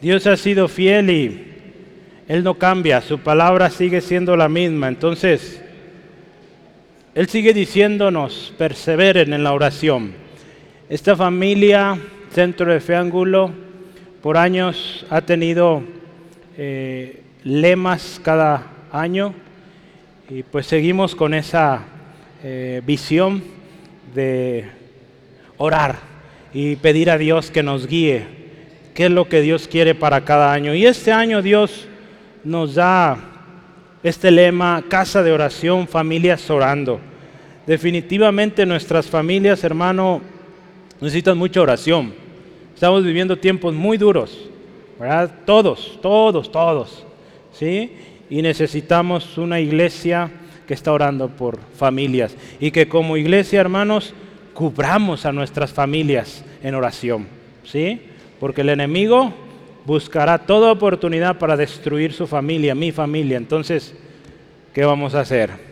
Dios ha sido fiel y Él no cambia, su palabra sigue siendo la misma. Entonces, Él sigue diciéndonos, perseveren en la oración. Esta familia, Centro de Fe Ángulo, por años ha tenido eh, lemas cada año y pues seguimos con esa eh, visión de orar y pedir a Dios que nos guíe, qué es lo que Dios quiere para cada año. Y este año Dios nos da este lema, casa de oración, familias orando. Definitivamente nuestras familias, hermano, necesitan mucha oración. Estamos viviendo tiempos muy duros, ¿verdad? Todos, todos, todos, ¿sí? Y necesitamos una iglesia que está orando por familias y que como iglesia, hermanos, cubramos a nuestras familias en oración, ¿sí? Porque el enemigo buscará toda oportunidad para destruir su familia, mi familia. Entonces, ¿qué vamos a hacer?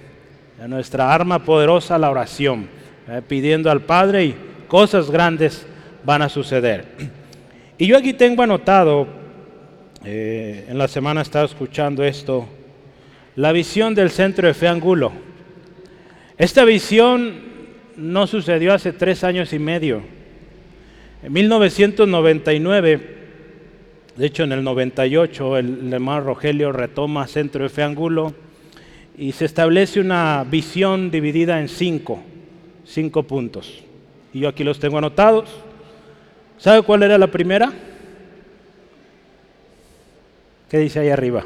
nuestra arma poderosa, la oración, ¿eh? pidiendo al Padre y cosas grandes van a suceder. Y yo aquí tengo anotado, eh, en la semana estaba escuchando esto, la visión del centro de Fe Angulo. Esta visión no sucedió hace tres años y medio. En 1999, de hecho en el 98, el hermano Rogelio retoma Centro Fe Angulo y se establece una visión dividida en cinco, cinco puntos. Y yo aquí los tengo anotados. ¿Sabe cuál era la primera? ¿Qué dice ahí arriba?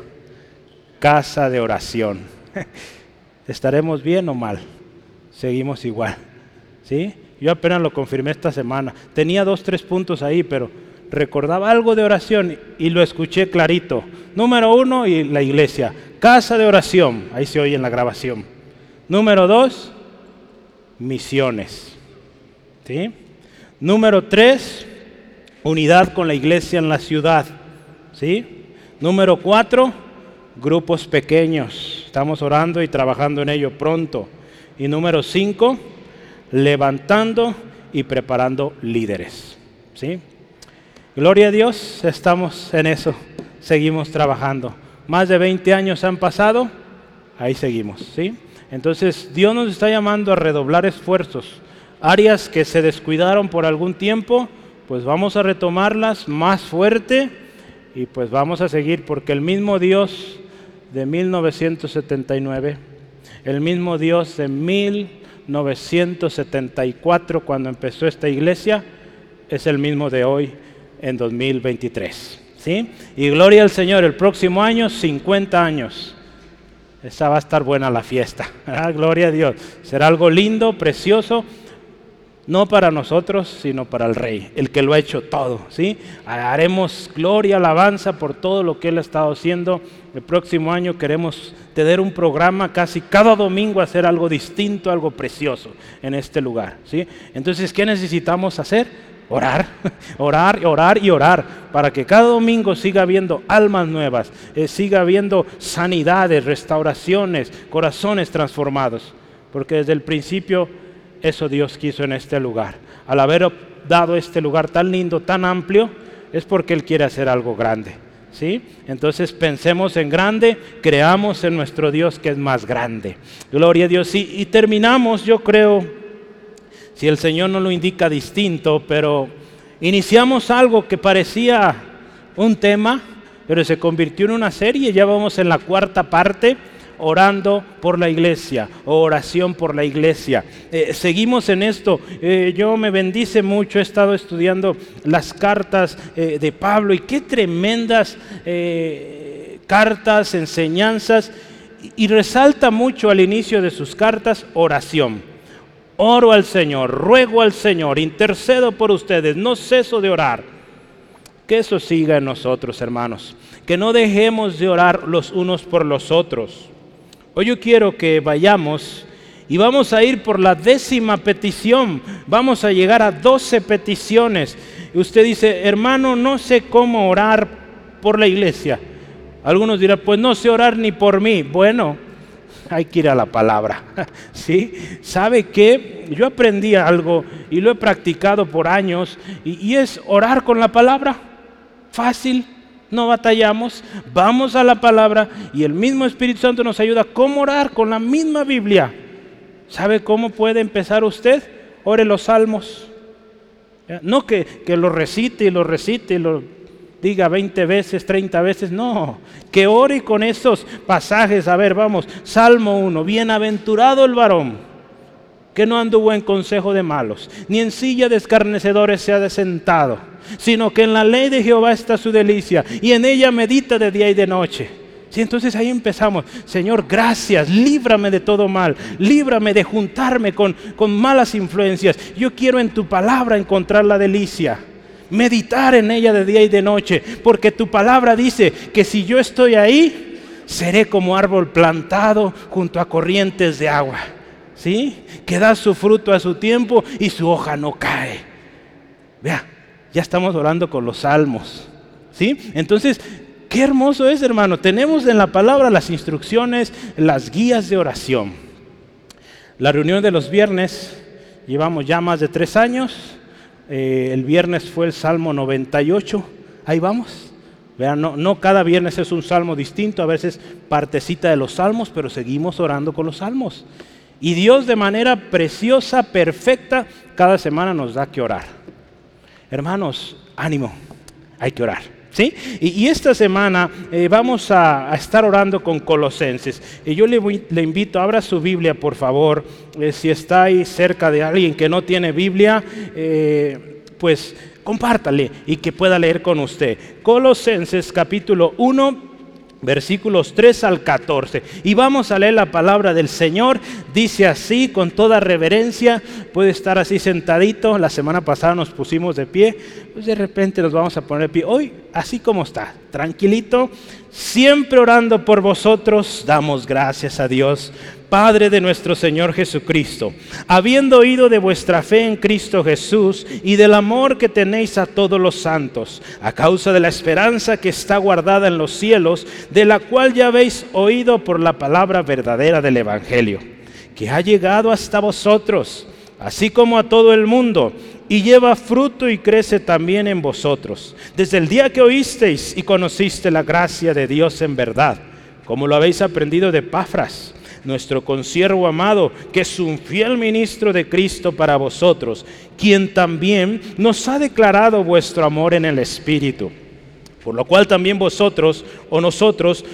Casa de oración. ¿Estaremos bien o mal? Seguimos igual. ¿Sí? Yo apenas lo confirmé esta semana. Tenía dos, tres puntos ahí, pero recordaba algo de oración y lo escuché clarito. Número uno, y la iglesia. Casa de oración. Ahí se oye en la grabación. Número dos, misiones. ¿Sí? Número tres, unidad con la iglesia en la ciudad. ¿Sí? Número cuatro, grupos pequeños. Estamos orando y trabajando en ello pronto. Y número cinco, levantando y preparando líderes. ¿Sí? Gloria a Dios, estamos en eso, seguimos trabajando. Más de 20 años han pasado, ahí seguimos, ¿sí? Entonces, Dios nos está llamando a redoblar esfuerzos. Áreas que se descuidaron por algún tiempo, pues vamos a retomarlas más fuerte y pues vamos a seguir porque el mismo Dios de 1979, el mismo Dios de 1974 cuando empezó esta iglesia, es el mismo de hoy en 2023. ¿sí? Y gloria al Señor, el próximo año 50 años. Esa va a estar buena la fiesta. Gloria a Dios. Será algo lindo, precioso no para nosotros, sino para el Rey, el que lo ha hecho todo. ¿sí? Haremos gloria, alabanza por todo lo que Él ha estado haciendo. El próximo año queremos tener un programa casi cada domingo, hacer algo distinto, algo precioso en este lugar. ¿sí? Entonces, ¿qué necesitamos hacer? Orar, orar, orar y orar para que cada domingo siga habiendo almas nuevas, eh, siga habiendo sanidades, restauraciones, corazones transformados. Porque desde el principio eso Dios quiso en este lugar. Al haber dado este lugar tan lindo, tan amplio, es porque Él quiere hacer algo grande. ¿Sí? Entonces pensemos en grande, creamos en nuestro Dios que es más grande. Gloria a Dios. Y, y terminamos, yo creo, si el Señor no lo indica distinto, pero iniciamos algo que parecía un tema, pero se convirtió en una serie, ya vamos en la cuarta parte orando por la iglesia, oración por la iglesia. Eh, seguimos en esto. Eh, yo me bendice mucho, he estado estudiando las cartas eh, de Pablo y qué tremendas cartas, enseñanzas. Y resalta mucho al inicio de sus cartas oración. Oro al Señor, ruego al Señor, intercedo por ustedes, no ceso de orar. Que eso siga en nosotros, hermanos. Que no dejemos de orar los unos por los otros. Hoy yo quiero que vayamos y vamos a ir por la décima petición. Vamos a llegar a doce peticiones. Y usted dice, hermano, no sé cómo orar por la iglesia. Algunos dirán, pues no sé orar ni por mí. Bueno, hay que ir a la palabra. ¿Sí? ¿Sabe qué? Yo aprendí algo y lo he practicado por años y, y es orar con la palabra. Fácil, no batallamos, vamos a la palabra y el mismo Espíritu Santo nos ayuda a cómo orar con la misma Biblia. ¿Sabe cómo puede empezar usted? Ore los salmos. No que, que lo recite y lo recite y lo diga 20 veces, 30 veces, no, que ore con esos pasajes. A ver, vamos, Salmo 1, bienaventurado el varón que no anduvo en consejo de malos, ni en silla de escarnecedores se ha sentado, sino que en la ley de Jehová está su delicia, y en ella medita de día y de noche. Sí, entonces ahí empezamos. Señor, gracias, líbrame de todo mal, líbrame de juntarme con, con malas influencias. Yo quiero en tu palabra encontrar la delicia meditar en ella de día y de noche, porque tu palabra dice que si yo estoy ahí, seré como árbol plantado junto a corrientes de agua, ¿sí? Que da su fruto a su tiempo y su hoja no cae. Vea, ya estamos orando con los salmos, ¿sí? Entonces, qué hermoso es, hermano. Tenemos en la palabra las instrucciones, las guías de oración. La reunión de los viernes, llevamos ya más de tres años eh, el viernes fue el Salmo 98. Ahí vamos. Vean, no, no cada viernes es un salmo distinto, a veces partecita de los salmos, pero seguimos orando con los salmos. Y Dios de manera preciosa, perfecta, cada semana nos da que orar. Hermanos, ánimo, hay que orar. ¿Sí? Y, esta semana eh, vamos a, estar orando con Colosenses. Y yo le, le invito, abra su Biblia, por favor. Eh, si está ahí cerca de alguien que no tiene Biblia, eh, pues compártale y que pueda leer con usted. Colosenses capítulo 1 versículos 3 al 14. Y vamos a leer la palabra del Señor. Dice así, con toda reverencia, puede estar así sentadito. La semana pasada nos pusimos de pie, pues de repente nos vamos a poner pie. Hoy, así como está, tranquilito, siempre orando por vosotros, damos gracias a Dios Padre de nuestro Señor Jesucristo, habiendo oído de vuestra fe en Cristo Jesús y del amor que tenéis a todos los santos, a causa de la esperanza que está guardada en los cielos, de la cual ya habéis oído por la palabra verdadera del Evangelio, que ha llegado hasta vosotros, así como a todo el mundo, y lleva fruto y crece también en vosotros, desde el día que oísteis y conociste la gracia de Dios en verdad, como lo habéis aprendido de Pafras nuestro consiervo amado, que es un fiel ministro de Cristo para vosotros, quien también nos ha declarado vuestro amor en el Espíritu. Por lo cual también vosotros o nosotros,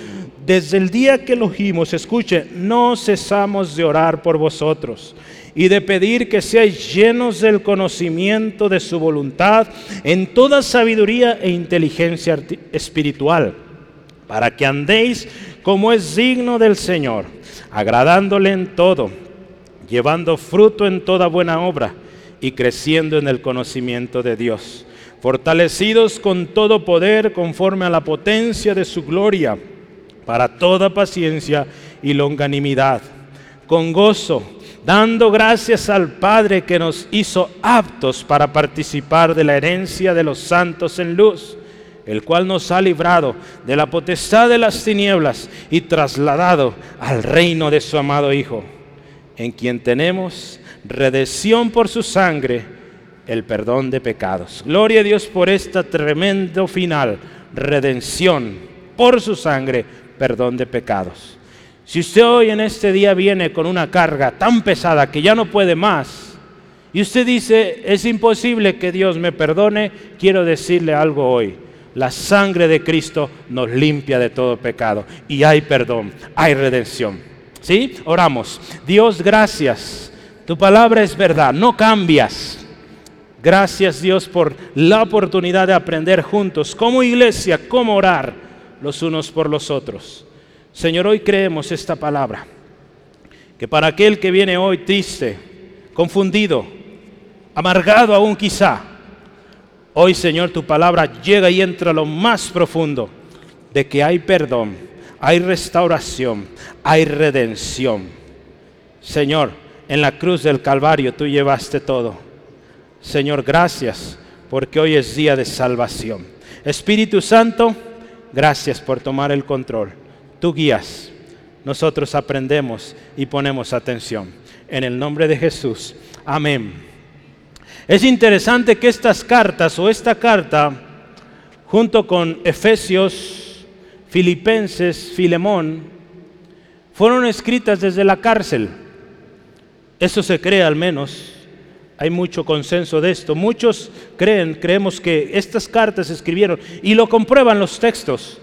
desde el día que lo oímos, escuche, no cesamos de orar por vosotros y de pedir que seáis llenos del conocimiento de su voluntad en toda sabiduría e inteligencia espiritual, para que andéis como es digno del Señor agradándole en todo, llevando fruto en toda buena obra y creciendo en el conocimiento de Dios, fortalecidos con todo poder conforme a la potencia de su gloria, para toda paciencia y longanimidad, con gozo, dando gracias al Padre que nos hizo aptos para participar de la herencia de los santos en luz el cual nos ha librado de la potestad de las tinieblas y trasladado al reino de su amado Hijo, en quien tenemos redención por su sangre, el perdón de pecados. Gloria a Dios por esta tremendo final, redención por su sangre, perdón de pecados. Si usted hoy en este día viene con una carga tan pesada que ya no puede más, y usted dice, es imposible que Dios me perdone, quiero decirle algo hoy la sangre de Cristo nos limpia de todo pecado y hay perdón, hay redención. ¿Sí? Oramos. Dios, gracias. Tu palabra es verdad, no cambias. Gracias Dios por la oportunidad de aprender juntos como iglesia cómo orar los unos por los otros. Señor, hoy creemos esta palabra, que para aquel que viene hoy triste, confundido, amargado aún quizá, Hoy, Señor, tu palabra llega y entra a lo más profundo de que hay perdón, hay restauración, hay redención. Señor, en la cruz del Calvario tú llevaste todo. Señor, gracias porque hoy es día de salvación. Espíritu Santo, gracias por tomar el control. Tú guías, nosotros aprendemos y ponemos atención. En el nombre de Jesús. Amén. Es interesante que estas cartas o esta carta junto con Efesios, Filipenses, Filemón, fueron escritas desde la cárcel. Eso se cree al menos. Hay mucho consenso de esto. Muchos creen, creemos que estas cartas se escribieron y lo comprueban los textos,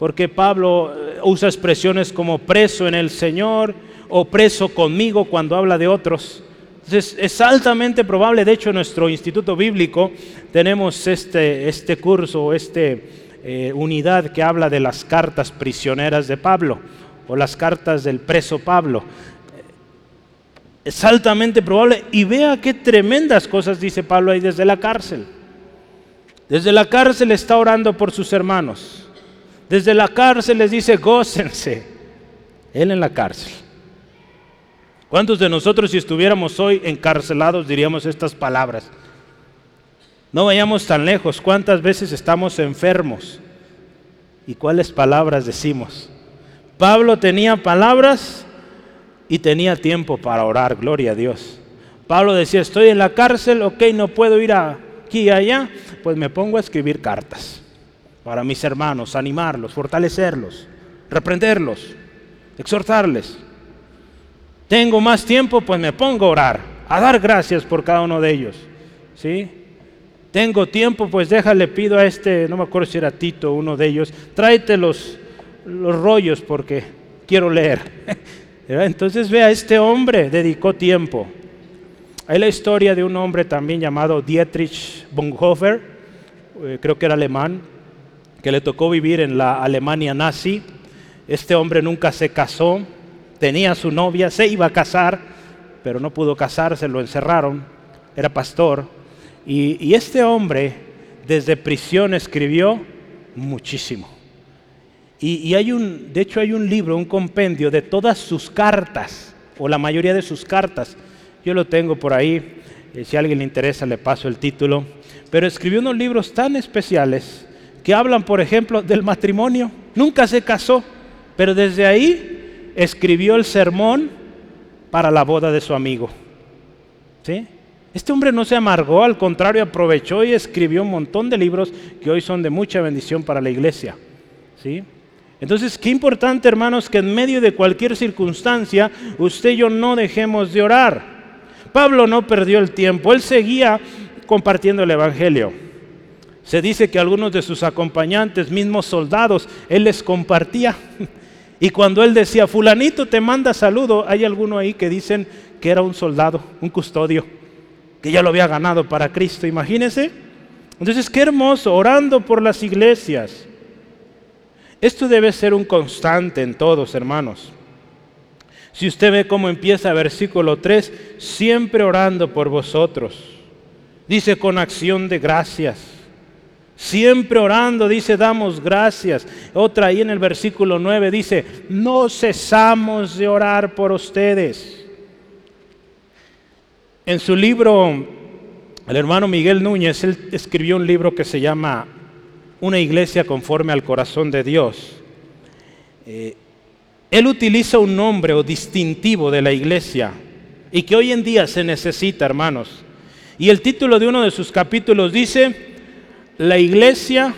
porque Pablo eh, usa expresiones como preso en el Señor o preso conmigo cuando habla de otros. Entonces es altamente probable, de hecho en nuestro instituto bíblico tenemos este, este curso, esta eh, unidad que habla de las cartas prisioneras de Pablo o las cartas del preso Pablo. Es altamente probable y vea qué tremendas cosas dice Pablo ahí desde la cárcel. Desde la cárcel está orando por sus hermanos. Desde la cárcel les dice, gócense. Él en la cárcel. ¿Cuántos de nosotros si estuviéramos hoy encarcelados diríamos estas palabras? No vayamos tan lejos. ¿Cuántas veces estamos enfermos? ¿Y cuáles palabras decimos? Pablo tenía palabras y tenía tiempo para orar, gloria a Dios. Pablo decía, estoy en la cárcel, ok, no puedo ir aquí y allá, pues me pongo a escribir cartas para mis hermanos, animarlos, fortalecerlos, reprenderlos, exhortarles tengo más tiempo, pues me pongo a orar, a dar gracias por cada uno de ellos. ¿Sí? Tengo tiempo, pues déjale, pido a este, no me acuerdo si era Tito, uno de ellos, tráete los, los rollos porque quiero leer. Entonces vea, este hombre dedicó tiempo. Hay la historia de un hombre también llamado Dietrich Bonhoeffer, eh, creo que era alemán, que le tocó vivir en la Alemania nazi. Este hombre nunca se casó, tenía su novia, se iba a casar, pero no pudo casarse, lo encerraron, era pastor. Y, este hombre desde prisión escribió muchísimo. Y, hay un, de hecho hay un libro, un compendio de todas sus cartas, o la mayoría de sus cartas. Yo lo tengo por ahí, eh, si a alguien le interesa le paso el título. Pero escribió unos libros tan especiales que hablan, por ejemplo, del matrimonio. Nunca se casó, pero desde ahí escribió el sermón para la boda de su amigo. ¿Sí? Este hombre no se amargó, al contrario, aprovechó y escribió un montón de libros que hoy son de mucha bendición para la iglesia. ¿Sí? Entonces, qué importante, hermanos, que en medio de cualquier circunstancia, usted y yo no dejemos de orar. Pablo no perdió el tiempo, él seguía compartiendo el Evangelio. Se dice que algunos de sus acompañantes, mismos soldados, él les compartía. Y cuando él decía, fulanito te manda saludo, hay alguno ahí que dicen que era un soldado, un custodio, que ya lo había ganado para Cristo, imagínense. Entonces, qué hermoso, orando por las iglesias. Esto debe ser un constante en todos, hermanos. Si usted ve cómo empieza versículo 3, siempre orando por vosotros. Dice con acción de gracias. Siempre orando, dice, damos gracias. Otra ahí en el versículo 9 dice, no cesamos de orar por ustedes. En su libro, el hermano Miguel Núñez, él escribió un libro que se llama Una iglesia conforme al corazón de Dios. Eh, él utiliza un nombre o distintivo de la iglesia y que hoy en día se necesita, hermanos. Y el título de uno de sus capítulos dice, la iglesia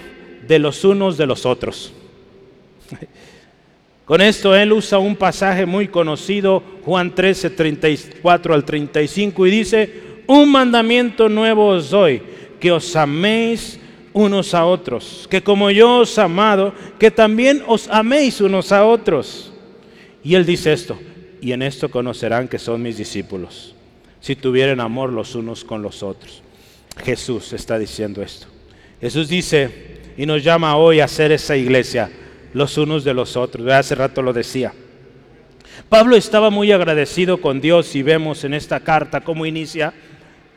de los unos de los otros. Con esto él usa un pasaje muy conocido, Juan 13, 34 al 35, y dice, un mandamiento nuevo os doy, que os améis unos a otros, que como yo os amado, que también os améis unos a otros. Y él dice esto, y en esto conocerán que son mis discípulos, si tuvieren amor los unos con los otros. Jesús está diciendo esto. Jesús dice y nos llama hoy a ser esa iglesia, los unos de los otros. Hace rato lo decía. Pablo estaba muy agradecido con Dios y vemos en esta carta cómo inicia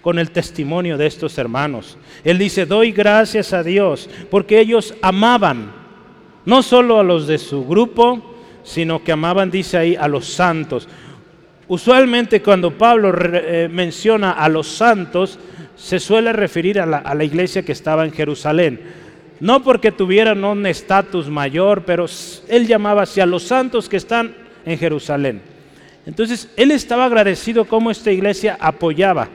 con el testimonio de estos hermanos. Él dice, doy gracias a Dios porque ellos amaban no solo a los de su grupo, sino que amaban, dice ahí, a los santos. Usualmente cuando Pablo eh, menciona a los santos, se suele referir a la, iglesia que estaba en Jerusalén. No porque tuvieran un estatus mayor, pero él llamaba hacia los santos que están en Jerusalén. Entonces, él estaba agradecido cómo esta iglesia apoyaba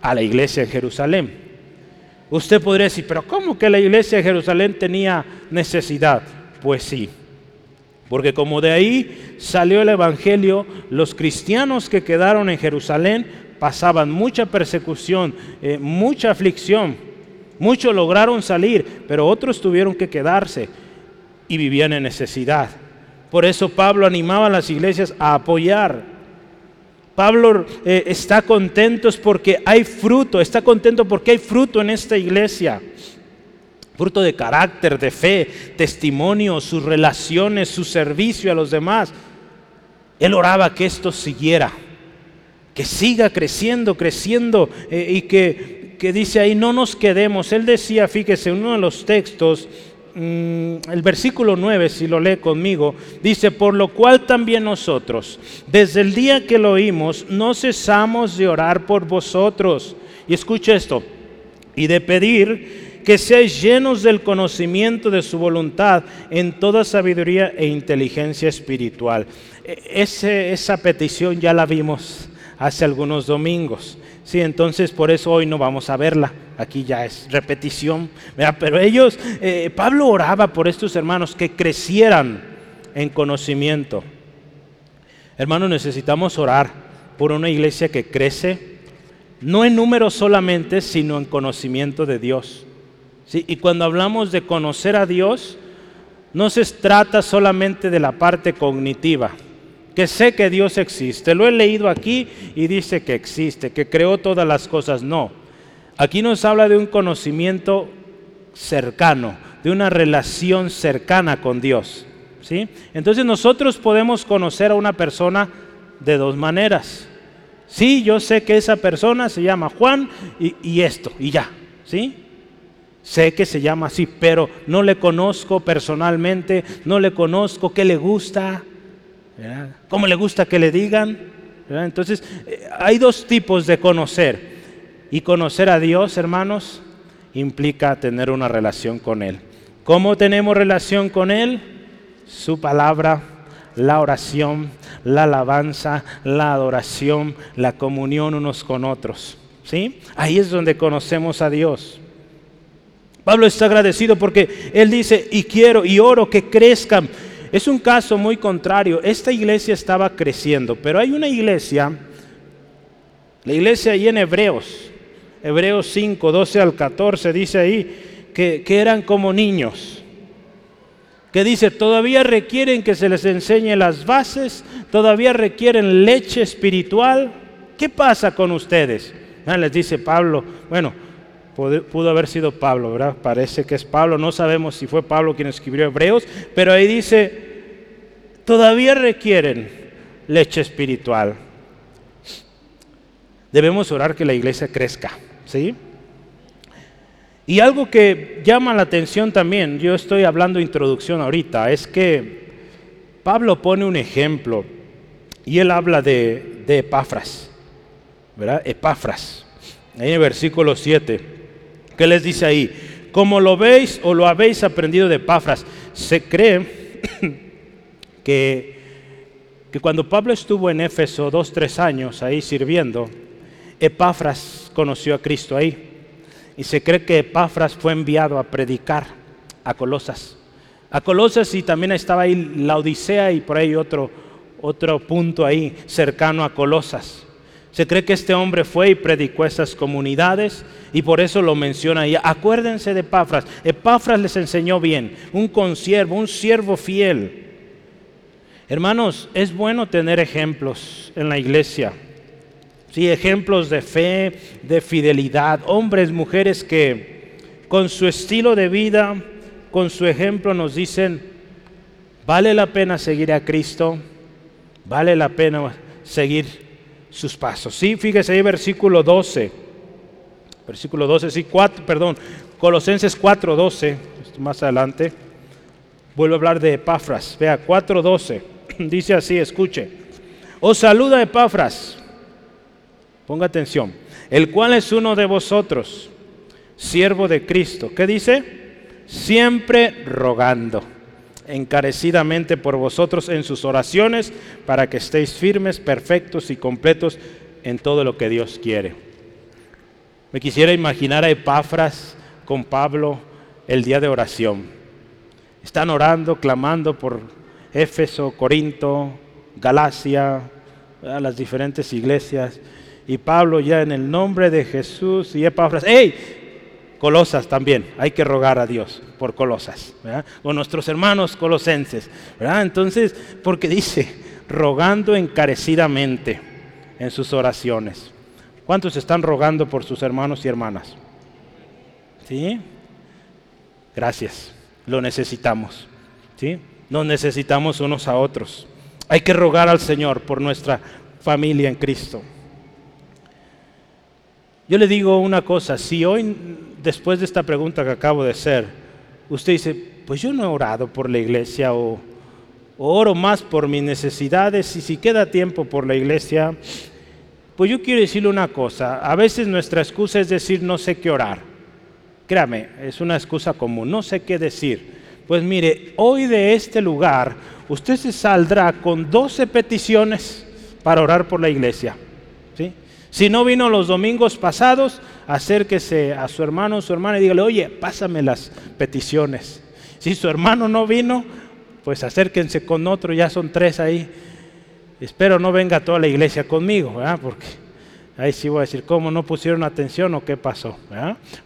a la iglesia en Jerusalén. Usted podría decir, pero ¿cómo que la iglesia de Jerusalén tenía necesidad? Pues sí, porque como de ahí salió el Evangelio, los cristianos que quedaron en Jerusalén pasaban mucha persecución, eh, mucha aflicción. Muchos lograron salir, pero otros tuvieron que quedarse y vivían en necesidad. Por eso Pablo animaba a las iglesias a apoyar. Pablo eh, está contento porque hay fruto, está contento porque hay fruto en esta iglesia. Fruto de carácter, de fe, testimonio, sus relaciones, su servicio a los demás. Él oraba que esto siguiera, que siga creciendo, creciendo eh, y que, que dice ahí, no nos quedemos. Él decía, fíjese, uno de los textos, Mm, el versículo 9, si lo lee conmigo, dice, por lo cual también nosotros, desde el día que lo oímos, no cesamos de orar por vosotros. Y escucha esto, y de pedir que seáis llenos del conocimiento de su voluntad en toda sabiduría e inteligencia espiritual. E, esa petición ya la vimos hace algunos domingos. Sí, entonces por eso hoy no vamos a verla. Aquí ya es repetición. Pero ellos, eh, Pablo oraba por estos hermanos que crecieran en conocimiento. Hermanos, necesitamos orar por una iglesia que crece, no en número solamente, sino en conocimiento de Dios. Y cuando hablamos de conocer a Dios, no se trata solamente de la parte cognitiva que sé que Dios existe. Lo he leído aquí y dice que existe, que creó todas las cosas. No, aquí nos habla de un conocimiento cercano, de una relación cercana con Dios. ¿sí? Entonces nosotros podemos conocer a una persona de dos maneras. Sí, yo sé que esa persona se llama Juan y, y esto, y ya. ¿sí? Sé que se llama así, pero no le conozco personalmente, no le conozco qué le gusta, ¿Cómo le gusta que le digan? Entonces, eh, hay dos tipos de conocer. Y conocer a Dios, hermanos, implica tener una relación con Él. ¿Cómo tenemos relación con Él? Su palabra, la oración, la alabanza, la adoración, la comunión unos con otros. ¿Sí? Ahí es donde conocemos a Dios. Pablo está agradecido porque él dice, y quiero y oro que crezcan es un caso muy contrario. Esta iglesia estaba creciendo, pero hay una iglesia, la iglesia ahí en Hebreos, Hebreos 5, 12 al 14, dice ahí que, eran como niños que dice, todavía requieren que se les enseñe las bases, todavía requieren leche espiritual. ¿Qué pasa con ustedes? Ah, les dice Pablo, bueno, pudo haber sido Pablo, ¿verdad? Parece que es Pablo, no sabemos si fue Pablo quien escribió Hebreos, pero ahí dice, todavía requieren leche espiritual. Debemos orar que la iglesia crezca, ¿sí? Y algo que llama la atención también, yo estoy hablando de introducción ahorita, es que Pablo pone un ejemplo y él habla de, de Epafras, ¿verdad? Epafras, ahí en el versículo 7, ¿qué les dice ahí? Como lo veis o lo habéis aprendido de Epafras, se cree que, que cuando Pablo estuvo en Éfeso dos, tres años ahí sirviendo, Epafras conoció a Cristo ahí. Y se cree que Epafras fue enviado a predicar a Colosas. A Colosas y también estaba ahí la Odisea y por ahí otro, otro punto ahí cercano a Colosas. Se cree que este hombre fue y predicó a esas comunidades y por eso lo menciona ahí. Acuérdense de Epafras. Epafras les enseñó bien, un consiervo, un siervo fiel Hermanos, es bueno tener ejemplos en la iglesia. Sí, ejemplos de fe, de fidelidad, hombres, mujeres que con su estilo de vida, con su ejemplo nos dicen, vale la pena seguir a Cristo, vale la pena seguir sus pasos. Sí, fíjese ahí versículo 12. Versículo 12, sí, 4, perdón, Colosenses 4, 12, más adelante. Vuelvo a hablar de Epafras, vea, 4, 12. Dice así, escuche. Os saluda Epafras. Ponga atención. El cual es uno de vosotros, siervo de Cristo. ¿Qué dice? Siempre rogando encarecidamente por vosotros en sus oraciones para que estéis firmes, perfectos y completos en todo lo que Dios quiere. Me quisiera imaginar a Epafras con Pablo el día de oración. Están orando, clamando por Éfeso, Corinto, Galacia, las diferentes iglesias. Y Pablo ya en el nombre de Jesús y Epafras, ¡hey! Colosas también, hay que rogar a Dios por Colosas, o nuestros hermanos colosenses, ¿verdad? Entonces, porque dice, rogando encarecidamente en sus oraciones. ¿Cuántos están rogando por sus hermanos y hermanas? ¿Sí? Gracias, lo necesitamos, ¿sí? Nos necesitamos unos a otros. Hay que rogar al Señor por nuestra familia en Cristo. Yo le digo una cosa, si hoy, después de esta pregunta que acabo de hacer, usted dice, pues yo no he orado por la iglesia o, oro más por mis necesidades y si queda tiempo por la iglesia, pues yo quiero decirle una cosa, a veces nuestra excusa es decir no sé qué orar. Créame, es una excusa común, no sé qué decir. Pues mire, hoy de este lugar usted se saldrá con 12 peticiones para orar por la iglesia. Si no vino los domingos pasados, acérquese a su hermano o su hermana y dígale, oye, pásame las peticiones. Si su hermano no vino, pues acérquense con otro, ya son tres ahí. Espero no venga toda la iglesia conmigo, ¿verdad? Porque ahí sí voy a decir, ¿cómo no pusieron atención o qué pasó?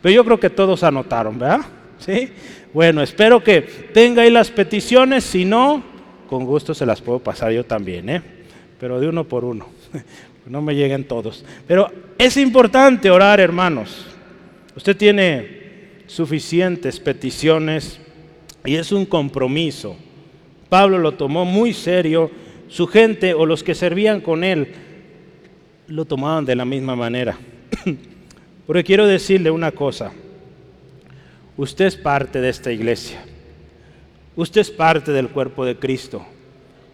Pero yo creo que todos anotaron, ¿verdad? ¿Sí? Bueno, espero que tenga ahí las peticiones, si no, con gusto se las puedo pasar yo también, ¿eh? Pero de uno por uno no me lleguen todos. Pero es importante orar, hermanos. Usted tiene suficientes peticiones y es un compromiso. Pablo lo tomó muy serio, su gente o los que servían con él lo tomaban de la misma manera. Porque quiero decirle una cosa, usted es parte de esta iglesia, usted es parte del cuerpo de Cristo,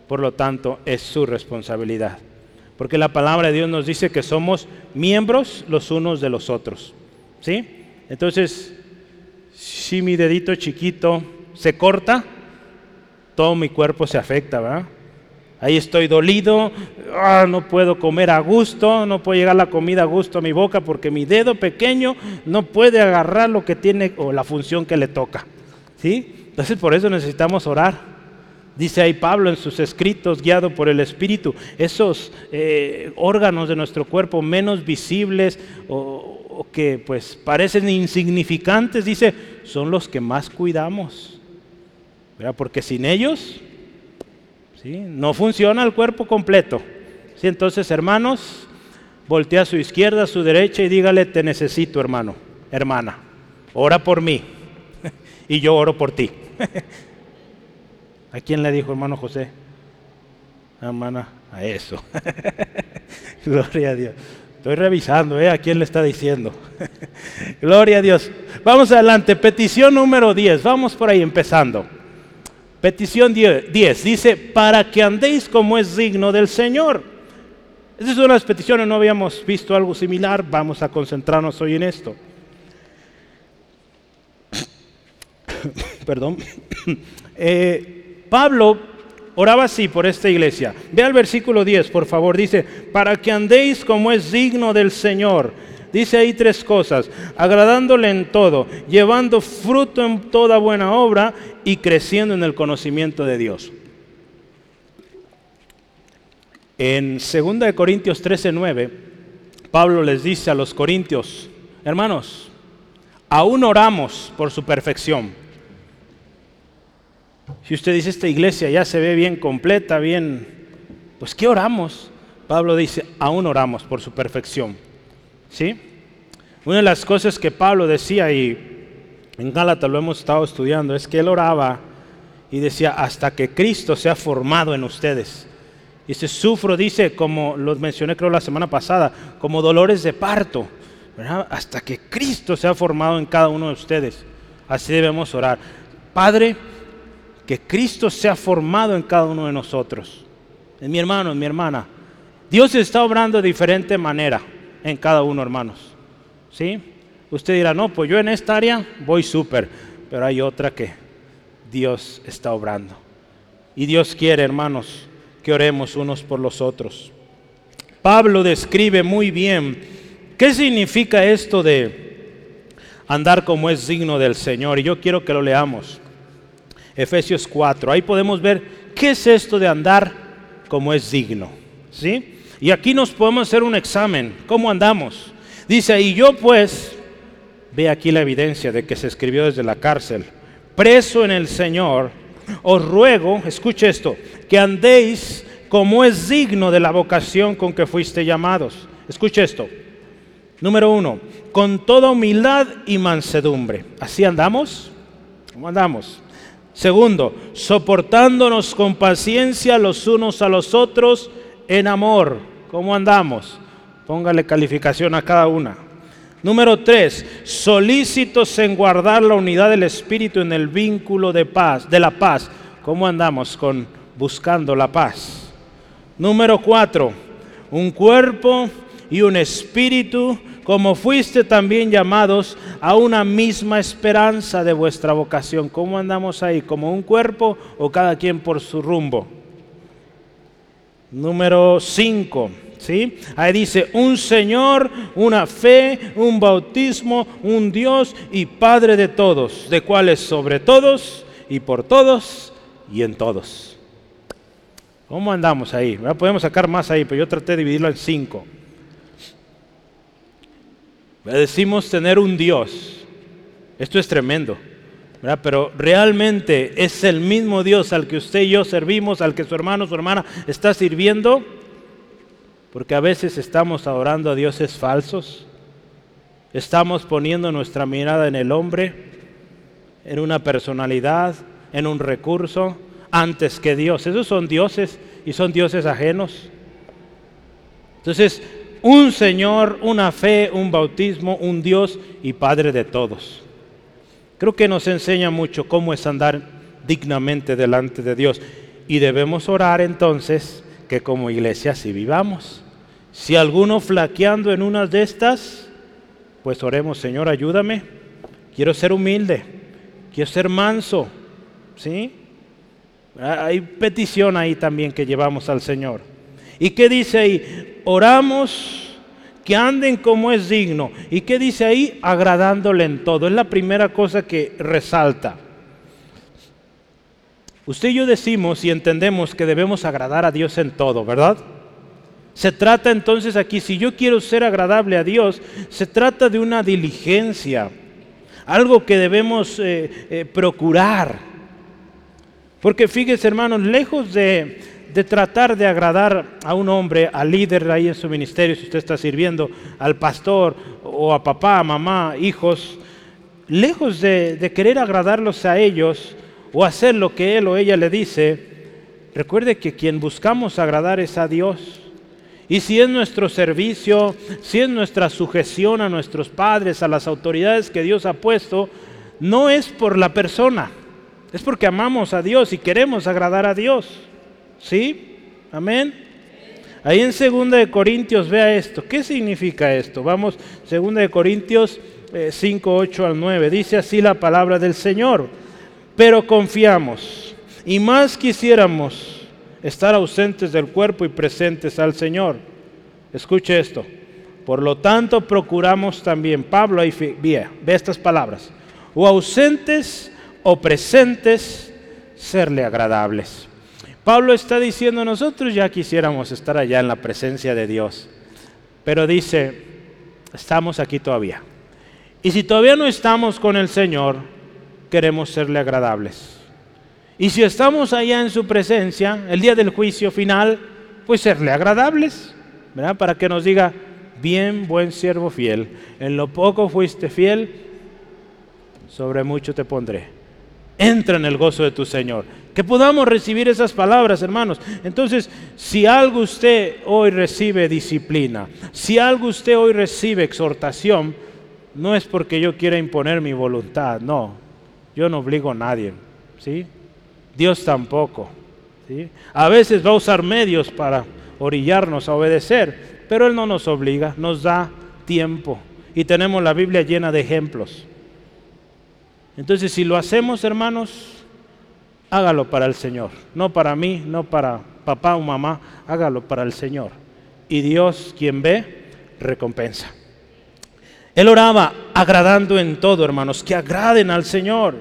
por lo tanto es su responsabilidad. Porque la palabra de Dios nos dice que somos miembros los unos de los otros. ¿Sí? Entonces, si mi dedito chiquito se corta, todo mi cuerpo se afecta. Ahí estoy dolido, ah, no puedo comer a gusto, no puedo llegar la comida a gusto a mi boca porque mi dedo pequeño no puede agarrar lo que tiene o la función que le toca. ¿Sí? Entonces por eso necesitamos orar. Dice ahí Pablo en sus escritos, guiado por el Espíritu, esos eh, órganos de nuestro cuerpo menos visibles o, que pues parecen insignificantes, dice, son los que más cuidamos. Porque sin ellos ¿sí? no funciona el cuerpo completo. ¿Sí? Entonces, hermanos, voltea a su izquierda, a su derecha y dígale, te necesito, hermano, hermana, ora por mí y yo oro por ti. ¿A quién le dijo hermano José? Hermana, a eso. Gloria a Dios. Estoy revisando, ¿eh? ¿A quién le está diciendo? Gloria a Dios. Vamos adelante. Petición número 10. Vamos por ahí empezando. Petición 10. Dice, para que andéis como es digno del Señor. Esa es una de las peticiones, no habíamos visto algo similar. Vamos a concentrarnos hoy en esto. Perdón. eh, Pablo oraba así por esta iglesia. Ve al versículo 10, por favor. Dice, para que andéis como es digno del Señor. Dice ahí tres cosas, agradándole en todo, llevando fruto en toda buena obra y creciendo en el conocimiento de Dios. En 2 Corintios 13, 9, Pablo les dice a los corintios, hermanos, aún oramos por su perfección si usted dice, esta iglesia ya se ve bien completa, bien, pues ¿qué oramos? Pablo dice, aún oramos por su perfección. ¿Sí? Una de las cosas que Pablo decía, y en Gálatas lo hemos estado estudiando, es que él oraba y decía, hasta que Cristo sea formado en ustedes. Y se sufro, dice, como los mencioné creo la semana pasada, como dolores de parto, hasta que Cristo sea formado en cada uno de ustedes. Así debemos orar. Padre, que Cristo sea formado en cada uno de nosotros. En mi hermano, en mi hermana. Dios está obrando de diferente manera en cada uno, hermanos. ¿Sí? Usted dirá, no, pues yo en esta área voy súper, pero hay otra que Dios está obrando. Y Dios quiere, hermanos, que oremos unos por los otros. Pablo describe muy bien ¿Qué significa esto de andar como es digno del Señor? Y yo quiero que lo leamos. Efesios 4. Ahí podemos ver qué es esto de andar como es digno. ¿Sí? Y aquí nos podemos hacer un examen. ¿Cómo andamos? Dice, y yo pues, ve aquí la evidencia de que se escribió desde la cárcel, preso en el Señor, os ruego, escuche esto, que andéis como es digno de la vocación con que fuiste llamados. Escuche esto. Número uno, con toda humildad y mansedumbre. ¿Así andamos? ¿Cómo andamos? Segundo, soportándonos con paciencia los unos a los otros en amor. ¿Cómo andamos? Póngale calificación a cada una. Número tres, solícitos en guardar la unidad del espíritu en el vínculo de paz, de la paz. ¿Cómo andamos con buscando la paz? Número cuatro, un cuerpo y un espíritu, como fuiste también llamados a una misma esperanza de vuestra vocación. ¿Cómo andamos ahí? ¿Como un cuerpo o cada quien por su rumbo? Número cinco ¿Sí? Ahí dice, un Señor, una fe, un bautismo, un Dios y Padre de todos, de cuales sobre todos y por todos y en todos. ¿Cómo andamos ahí? Podemos sacar más ahí, pero yo traté de dividirlo en cinco. Decimos tener un Dios. Esto es tremendo. Pero realmente es el mismo Dios al que usted y yo servimos, al que su hermano, su hermana está sirviendo. Porque a veces estamos adorando a dioses falsos. Estamos poniendo nuestra mirada en el hombre, en una personalidad, en un recurso, antes que Dios. Esos son dioses y son dioses ajenos. Entonces, un Señor, una fe, un bautismo, un Dios y Padre de todos. Creo que nos enseña mucho cómo es andar dignamente delante de Dios. Y debemos orar entonces que como iglesia así vivamos. Si alguno flaqueando en una de estas, pues oremos, Señor, ayúdame. Quiero ser humilde, quiero ser manso. ¿Sí? Hay petición ahí también que llevamos al Señor. ¿Y qué dice ahí? Oramos que anden como es digno. ¿Y qué dice ahí? Agradándole en todo. Es la primera cosa que resalta. Usted y yo decimos y entendemos que debemos agradar a Dios en todo, ¿verdad? Se trata entonces aquí, si yo quiero ser agradable a Dios, se trata de una diligencia, algo que debemos eh, eh, procurar. Porque fíjese hermanos, lejos de, de tratar de agradar a un hombre, al líder ahí en su ministerio, si usted está sirviendo, al pastor o a papá, a mamá, hijos, lejos de, de, querer agradarlos a ellos o hacer lo que él o ella le dice, recuerde que quien buscamos agradar es a Dios. Y si es nuestro servicio, si es nuestra sujeción a nuestros padres, a las autoridades que Dios ha puesto, no es por la persona, es porque amamos a Dios y queremos agradar a Dios. ¿Sí? Amén. Ahí en 2 de Corintios vea esto. ¿Qué significa esto? Vamos, 2 de Corintios 5, eh, 8 al 9. Dice así la palabra del Señor. Pero confiamos y más quisiéramos estar ausentes del cuerpo y presentes al Señor. Escuche esto. Por lo tanto, procuramos también, Pablo ahí ve estas palabras, o ausentes o presentes, serle agradables. Pablo está diciendo, nosotros ya quisiéramos estar allá en la presencia de Dios, pero dice, estamos aquí todavía. Y si todavía no estamos con el Señor, queremos serle agradables. Y si estamos allá en su presencia, el día del juicio final, pues serle agradables, ¿verdad? Para que nos diga, bien, buen siervo fiel, en lo poco fuiste fiel, sobre mucho te pondré. Entra en el gozo de tu Señor. Que podamos recibir esas palabras, hermanos. Entonces, si algo usted hoy recibe disciplina, si algo usted hoy recibe exhortación, no es porque yo quiera imponer mi voluntad, no. Yo no obligo a nadie, ¿sí? Dios tampoco. A veces va a usar medios para orillarnos a obedecer, pero Él no nos obliga, nos da tiempo. Y tenemos la Biblia llena de ejemplos. Entonces, si lo hacemos, hermanos, hágalo para el Señor. No para mí, no para papá o mamá, hágalo para el Señor. Y Dios, quien ve, recompensa. Él oraba agradando en todo, hermanos, que agraden al Señor.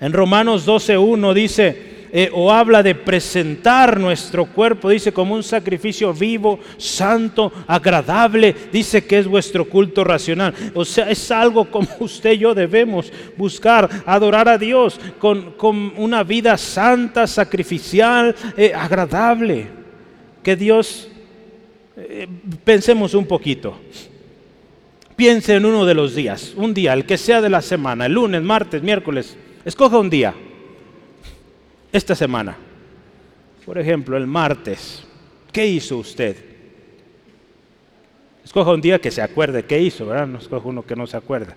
En Romanos 12.1 dice, eh, o habla de presentar nuestro cuerpo, dice como un sacrificio vivo, santo, agradable, dice que es vuestro culto racional. O sea, es algo como usted y yo debemos buscar, adorar a Dios con, una vida santa, sacrificial, eh, agradable. Que Dios, eh, pensemos un poquito. Piense en uno de los días, un día, el que sea de la semana, el lunes, martes, miércoles. Escoja un día, esta semana. Por ejemplo, el martes. ¿Qué hizo usted? Escoja un día que se acuerde qué hizo, ¿verdad? No escoja uno que no se acuerda.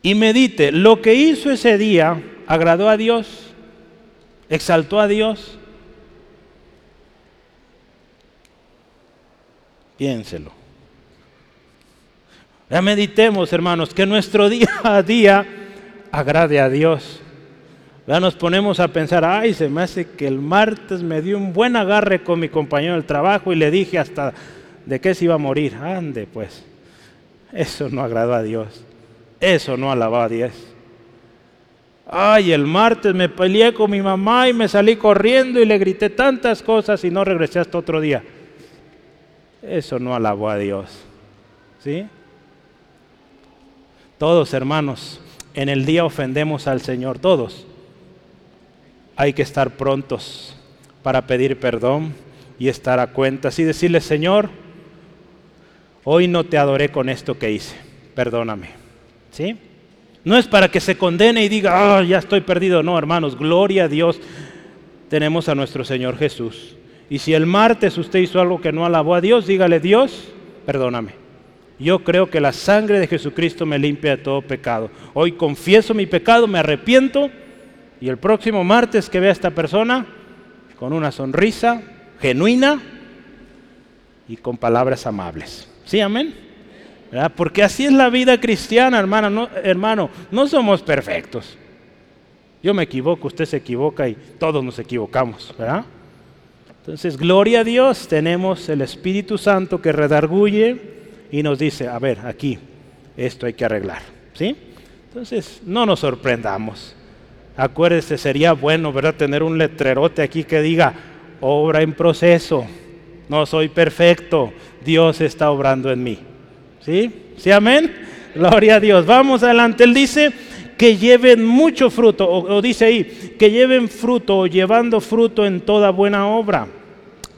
Y medite, lo que hizo ese día agradó a Dios, exaltó a Dios. Piénselo. Ya meditemos, hermanos, que nuestro día a día agrade a Dios. Ya nos ponemos a pensar, ay, se me hace que el martes me dio un buen agarre con mi compañero del trabajo y le dije hasta de qué se iba a morir. Ande, pues. Eso no agradó a Dios. Eso no alabó a Dios. Ay, el martes me peleé con mi mamá y me salí corriendo y le grité tantas cosas y no regresé hasta otro día. Eso no alabó a Dios. ¿Sí? Todos, hermanos, en el día ofendemos al Señor, todos. Hay que estar prontos para pedir perdón y estar a cuentas y decirle, Señor, hoy no te adoré con esto que hice, perdóname. ¿Sí? No es para que se condene y diga, ah, ya estoy perdido. No, hermanos, gloria a Dios. Tenemos a nuestro Señor Jesús. Y si el martes usted hizo algo que no alabó a Dios, dígale, Dios, perdóname. Yo creo que la sangre de Jesucristo me limpia de todo pecado. Hoy confieso mi pecado, me arrepiento y el próximo martes que vea a esta persona con una sonrisa genuina y con palabras amables. ¿Sí, amén? Porque así es la vida cristiana, hermano. No, hermano, no somos perfectos. Yo me equivoco, usted se equivoca y todos nos equivocamos. Entonces, gloria a Dios, tenemos el Espíritu Santo que redarguye y nos dice, a ver, aquí, esto hay que arreglar. ¿Sí? Entonces, no nos sorprendamos. Acuérdese, sería bueno, ¿verdad? Tener un letrerote aquí que diga, obra en proceso, no soy perfecto, Dios está obrando en mí. ¿Sí? ¿Sí, amén? Gloria a Dios. Vamos adelante. Él dice que lleven mucho fruto, o, dice ahí, que lleven fruto o llevando fruto en toda buena obra.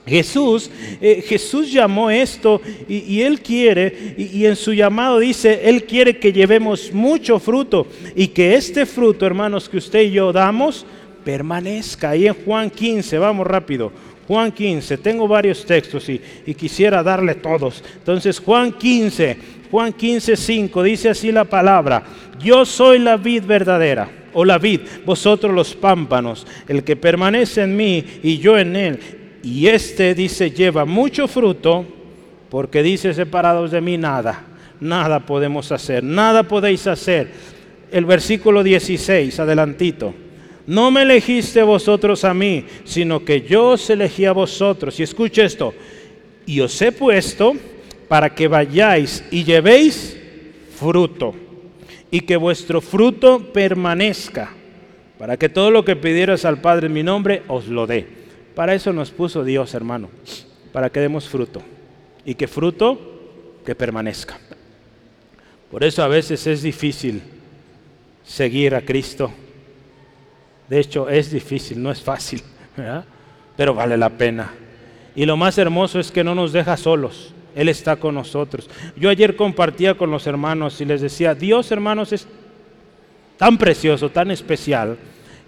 Jesús, eh, Jesús llamó esto y, Él quiere, y, en su llamado dice, Él quiere que llevemos mucho fruto y que este fruto, hermanos, que usted y yo damos, permanezca. Ahí en Juan 15, vamos rápido. Juan 15, tengo varios textos y, y quisiera darle todos. Entonces, Juan 15, Juan 15, 5, dice así la palabra, yo soy la vid verdadera o la vid, vosotros los pámpanos, el que permanece en mí y yo en él, y este dice, lleva mucho fruto, porque dice, separados de mí nada, nada podemos hacer, nada podéis hacer. El versículo 16, adelantito. No me elegiste vosotros a mí, sino que yo os elegí a vosotros. Y escuche esto, y os he puesto para que vayáis y llevéis fruto, y que vuestro fruto permanezca, para que todo lo que pidieras al Padre en mi nombre os lo dé. Para eso nos puso Dios, hermano, para que demos fruto y que fruto que permanezca. Por eso a veces es difícil seguir a Cristo. De hecho, es difícil, no es fácil, pero vale la pena. Y lo más hermoso es que no nos deja solos. Él está con nosotros. Yo ayer compartía con los hermanos y les decía, Dios hermanos es tan precioso, tan especial,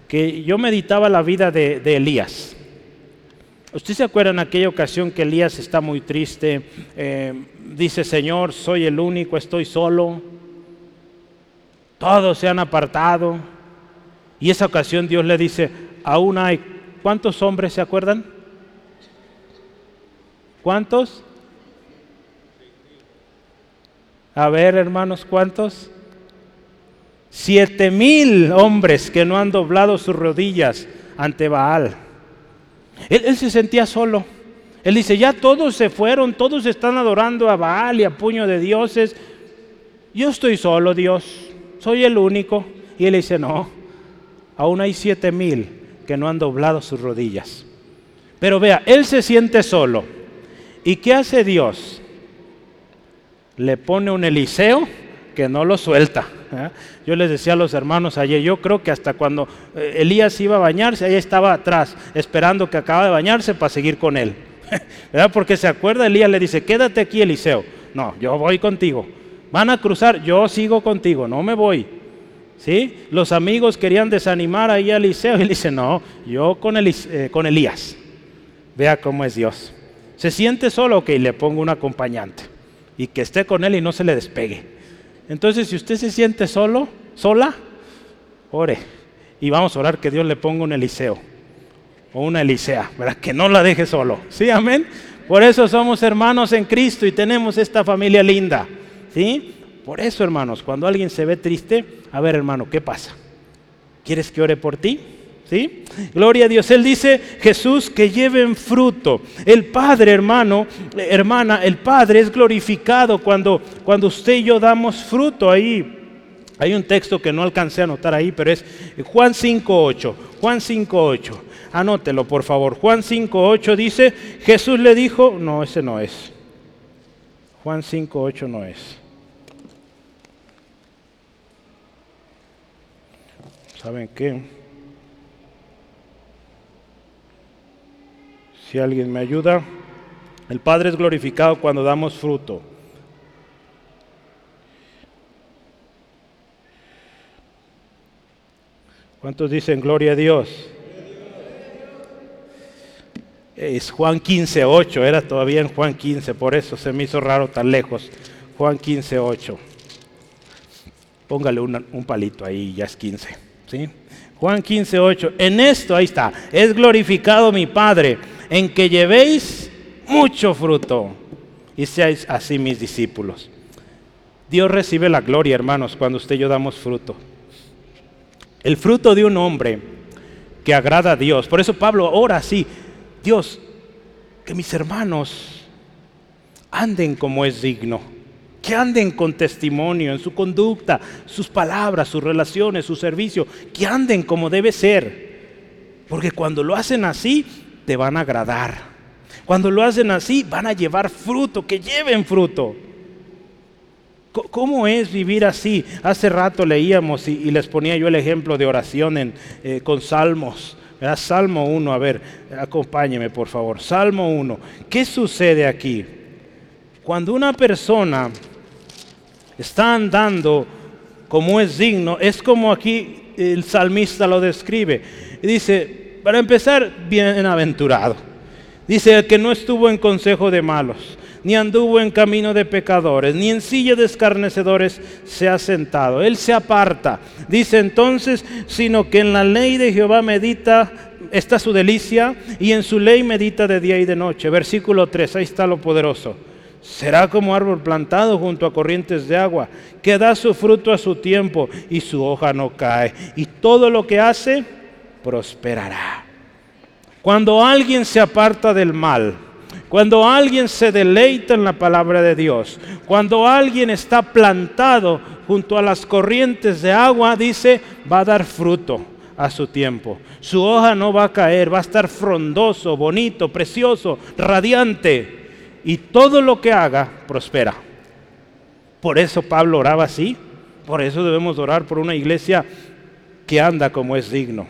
que yo meditaba la vida de, de Elías. ¿Usted se acuerda en aquella ocasión que Elías está muy triste? Eh, dice, Señor, soy el único, estoy solo. Todos se han apartado. Y esa ocasión Dios le dice, aún hay, ¿cuántos hombres se acuerdan? ¿Cuántos? A ver, hermanos, ¿cuántos? Siete mil hombres que no han doblado sus rodillas ante Baal. Él, se sentía solo. Él dice, ya todos se fueron, todos están adorando a Baal y a puño de dioses. yo estoy solo, Dios, soy el único. Y él dice, no, aún hay siete mil que no han doblado sus rodillas. Pero vea, él se siente solo. ¿Y qué hace Dios? Le pone un Eliseo que no lo suelta. ¿eh? Yo les decía a los hermanos ayer, yo creo que hasta cuando eh, Elías iba a bañarse, ahí estaba atrás, esperando que acaba de bañarse para seguir con él. ¿Verdad? Porque se acuerda, Elías le dice, quédate aquí Eliseo. No, yo voy contigo. Van a cruzar, yo sigo contigo, no me voy. ¿Sí? Los amigos querían desanimar ahí a Eliseo y él dice, no, yo con, eh, con Elías. Vea cómo es Dios. Se siente solo, que le pongo un acompañante y que esté con él y no se le despegue. Entonces, si usted se siente solo, sola, ore. Y vamos a orar que Dios le ponga un Eliseo o una Elisea, ¿verdad? Que no la deje solo. ¿Sí? Amén. Por eso somos hermanos en Cristo y tenemos esta familia linda. ¿Sí? Por eso, hermanos, cuando alguien se ve triste, a ver, hermano, ¿qué pasa? ¿Quieres que ore por ti? ¿Sí? Gloria a Dios. Él dice, Jesús, que lleven fruto. El Padre, hermano, hermana, el Padre es glorificado cuando, cuando usted y yo damos fruto. Ahí hay un texto que no alcancé a anotar ahí, pero es Juan 5.8. Juan 5.8. Anótelo, por favor. Juan 5.8 dice, Jesús le dijo, no, ese no es. Juan 5.8 no es. ¿Saben qué? Si alguien me ayuda, el Padre es glorificado cuando damos fruto. ¿Cuántos dicen gloria a Dios? Es Juan 15, 8, era todavía en Juan 15, por eso se me hizo raro tan lejos. Juan 15, 8. Póngale un palito ahí, ya es 15. ¿sí? Juan 15, 8. En esto, ahí está, es glorificado mi Padre en que llevéis mucho fruto y seáis así mis discípulos. Dios recibe la gloria, hermanos, cuando usted y yo damos fruto. El fruto de un hombre que agrada a Dios. Por eso Pablo ora así, Dios, que mis hermanos anden como es digno, que anden con testimonio en su conducta, sus palabras, sus relaciones, su servicio, que anden como debe ser. Porque cuando lo hacen así, te van a agradar. Cuando lo hacen así, van a llevar fruto, que lleven fruto. ¿Cómo es vivir así? Hace rato leíamos y, les ponía yo el ejemplo de oración en, eh, con salmos. Salmo 1, a ver, acompáñeme por favor. Salmo 1. ¿Qué sucede aquí? Cuando una persona está andando como es digno, es como aquí el salmista lo describe. Dice, para empezar, bienaventurado. Dice el que no estuvo en consejo de malos, ni anduvo en camino de pecadores, ni en silla de escarnecedores se ha sentado. Él se aparta. Dice entonces, sino que en la ley de Jehová medita, está su delicia, y en su ley medita de día y de noche. Versículo 3, ahí está lo poderoso. Será como árbol plantado junto a corrientes de agua, que da su fruto a su tiempo y su hoja no cae. Y todo lo que hace, prosperará. Cuando alguien se aparta del mal, cuando alguien se deleita en la palabra de Dios, cuando alguien está plantado junto a las corrientes de agua, dice, va a dar fruto a su tiempo. Su hoja no va a caer, va a estar frondoso, bonito, precioso, radiante. Y todo lo que haga prospera. Por eso Pablo oraba así. Por eso debemos orar por una iglesia que anda como es digno.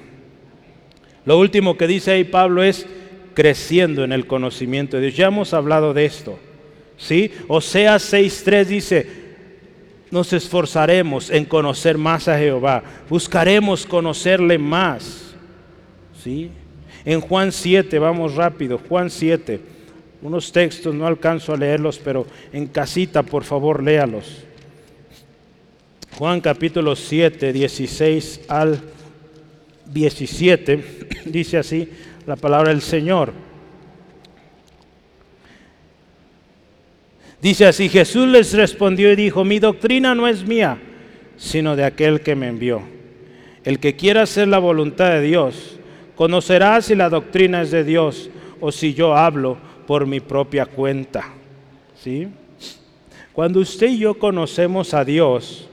Lo último que dice ahí Pablo es creciendo en el conocimiento de Dios. Ya hemos hablado de esto. ¿Sí? Oseas 6:3 dice, nos esforzaremos en conocer más a Jehová, buscaremos conocerle más. ¿Sí? En Juan 7, vamos rápido, Juan 7. Unos textos no alcanzo a leerlos, pero en casita por favor léalos. Juan capítulo 7, 16 al 17, dice así la palabra del Señor. Dice así, Jesús les respondió y dijo, mi doctrina no es mía, sino de aquel que me envió. El que quiera hacer la voluntad de Dios, conocerá si la doctrina es de Dios o si yo hablo por mi propia cuenta. ¿Sí? Cuando usted y yo conocemos a Dios,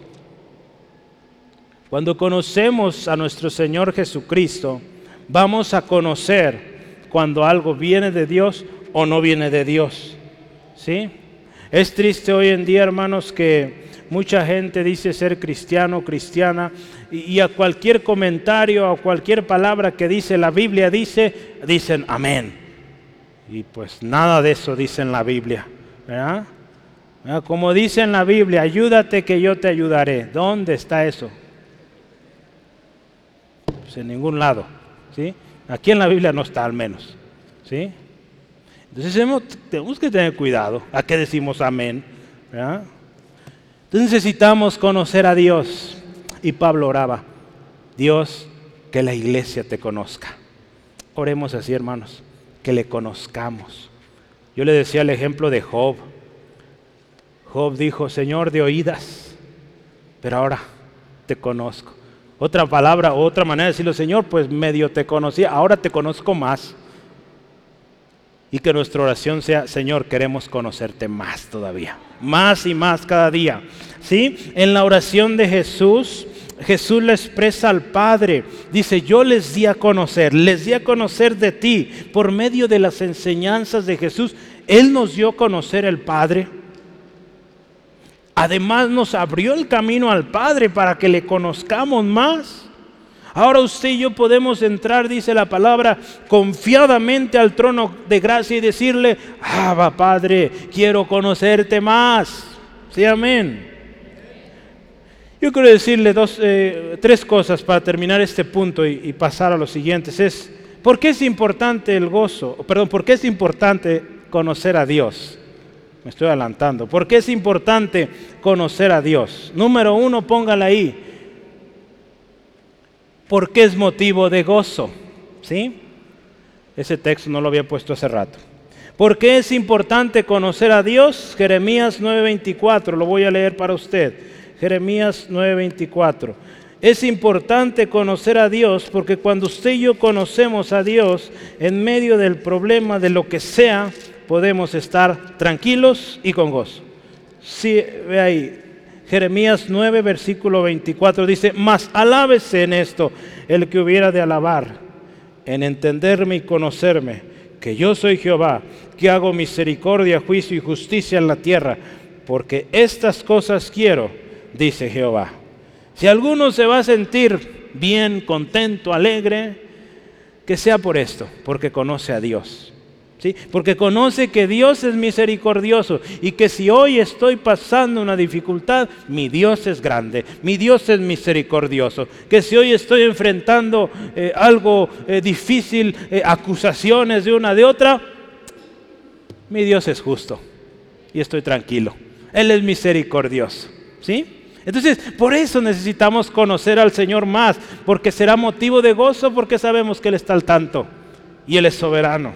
cuando conocemos a nuestro Señor Jesucristo, vamos a conocer cuando algo viene de Dios o no viene de Dios. ¿Sí? Es triste hoy en día, hermanos, que mucha gente dice ser cristiano, cristiana, y, a cualquier comentario, a cualquier palabra que dice la Biblia, dice, dicen amén. Y pues nada de eso dice en la Biblia. ¿verdad? Como dice en la Biblia, ayúdate que yo te ayudaré. ¿Dónde está eso? Pues en ningún lado. ¿sí? Aquí en la Biblia no está al menos. ¿sí? Entonces tenemos que tener cuidado. ¿A qué decimos amén? Entonces necesitamos conocer a Dios. Y Pablo oraba, Dios, que la iglesia te conozca. Oremos así, hermanos, que le conozcamos. Yo le decía el ejemplo de Job. Job dijo, Señor de oídas, pero ahora te conozco. Otra palabra, otra manera de decirlo, Señor, pues medio te conocí, ahora te conozco más. Y que nuestra oración sea, Señor, queremos conocerte más todavía, más y más cada día. ¿Sí? En la oración de Jesús, Jesús le expresa al Padre, dice, yo les di a conocer, les di a conocer de ti por medio de las enseñanzas de Jesús. Él nos dio a conocer el Padre. Además nos abrió el camino al Padre para que le conozcamos más. Ahora usted y yo podemos entrar, dice la palabra, confiadamente al trono de gracia y decirle, ah, Padre, quiero conocerte más. Sí, amén. Yo quiero decirle dos, eh, tres cosas para terminar este punto y, pasar a los siguientes. Es, ¿por qué es importante el gozo? Perdón, ¿por qué es importante conocer a Dios? Me estoy adelantando. ¿Por qué es importante conocer a Dios? Número uno, póngala ahí. ¿Por qué es motivo de gozo? ¿Sí? Ese texto no lo había puesto hace rato. ¿Por qué es importante conocer a Dios? Jeremías 9:24, lo voy a leer para usted. Jeremías 9:24. Es importante conocer a Dios porque cuando usted y yo conocemos a Dios en medio del problema de lo que sea, podemos estar tranquilos y con gozo. Sí, ve ahí, Jeremías 9, versículo 24 dice, mas alábese en esto el que hubiera de alabar, en entenderme y conocerme, que yo soy Jehová, que hago misericordia, juicio y justicia en la tierra, porque estas cosas quiero, dice Jehová. Si alguno se va a sentir bien, contento, alegre, que sea por esto, porque conoce a Dios. Porque conoce que Dios es misericordioso y que si hoy estoy pasando una dificultad, mi Dios es grande, mi Dios es misericordioso. Que si hoy estoy enfrentando eh, algo eh, difícil, eh, acusaciones de una de otra, mi Dios es justo y estoy tranquilo. Él es misericordioso. ¿Sí? Entonces, por eso necesitamos conocer al Señor más, porque será motivo de gozo, porque sabemos que Él está al tanto y Él es soberano.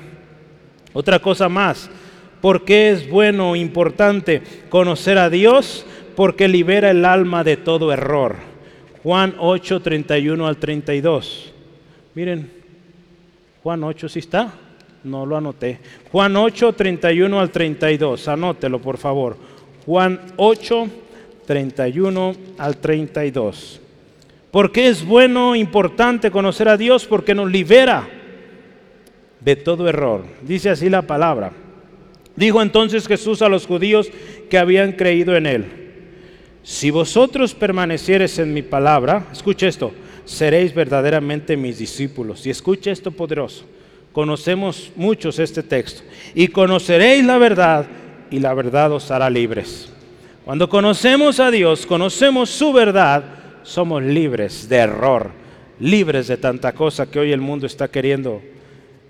Otra cosa más, ¿por qué es bueno o importante conocer a Dios? Porque libera el alma de todo error. Juan 8, 31 al 32. Miren, Juan 8, ¿sí está? No lo anoté. Juan 8, 31 al 32. Anótelo, por favor. Juan 8, 31 al 32. ¿Por qué es bueno, importante conocer a Dios? Porque nos libera de todo error. Dice así la palabra. Dijo entonces Jesús a los judíos que habían creído en él, si vosotros permaneciereis en mi palabra, escuche esto, seréis verdaderamente mis discípulos. Y escuche esto poderoso. Conocemos muchos este texto. Y conoceréis la verdad y la verdad os hará libres. Cuando conocemos a Dios, conocemos su verdad, somos libres de error, libres de tanta cosa que hoy el mundo está queriendo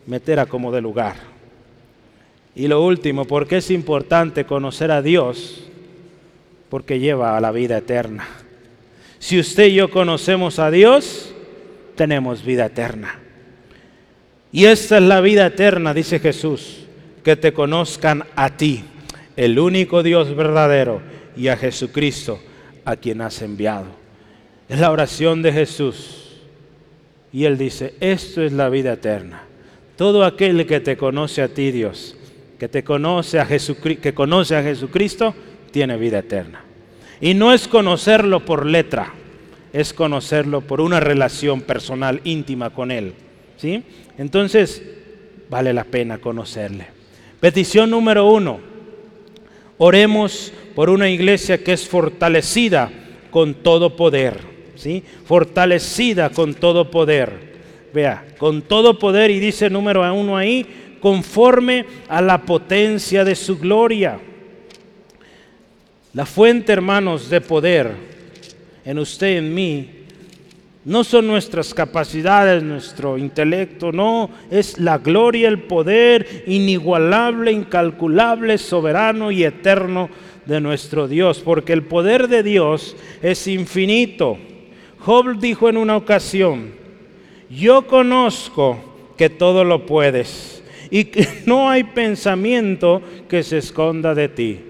meter a como de lugar. Y lo último, porque es importante conocer a Dios? Porque lleva a la vida eterna. Si usted y yo conocemos a Dios, tenemos vida eterna. Y esta es la vida eterna, dice Jesús, que te conozcan a ti, el único Dios verdadero, y a Jesucristo, a quien has enviado. Es la oración de Jesús. Y él dice, esto es la vida eterna todo aquel que te conoce a ti, Dios, que te conoce a Jesucristo, que conoce a Jesucristo, tiene vida eterna. Y no es conocerlo por letra, es conocerlo por una relación personal íntima con Él. ¿sí? Entonces, vale la pena conocerle. Petición número uno, oremos por una iglesia que es fortalecida con todo poder. ¿sí? Fortalecida con todo poder. Vea, con todo poder, y dice número uno ahí, conforme a la potencia de su gloria. La fuente, hermanos, de poder en usted en mí no son nuestras capacidades, nuestro intelecto, no, es la gloria, el poder inigualable, incalculable, soberano y eterno de nuestro Dios, porque el poder de Dios es infinito. Job dijo en una ocasión, yo conozco que todo lo puedes y que no hay pensamiento que se esconda de ti.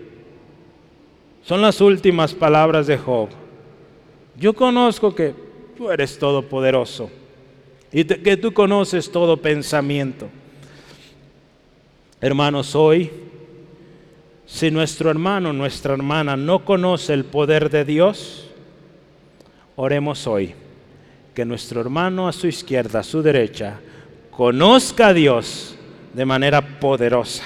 Son las últimas palabras de Job. Yo conozco que tú eres todopoderoso y que tú conoces todo pensamiento. Hermanos, hoy, si nuestro hermano, nuestra hermana no conoce el poder de Dios, oremos hoy que nuestro hermano a su izquierda, a su derecha, conozca a Dios de manera poderosa.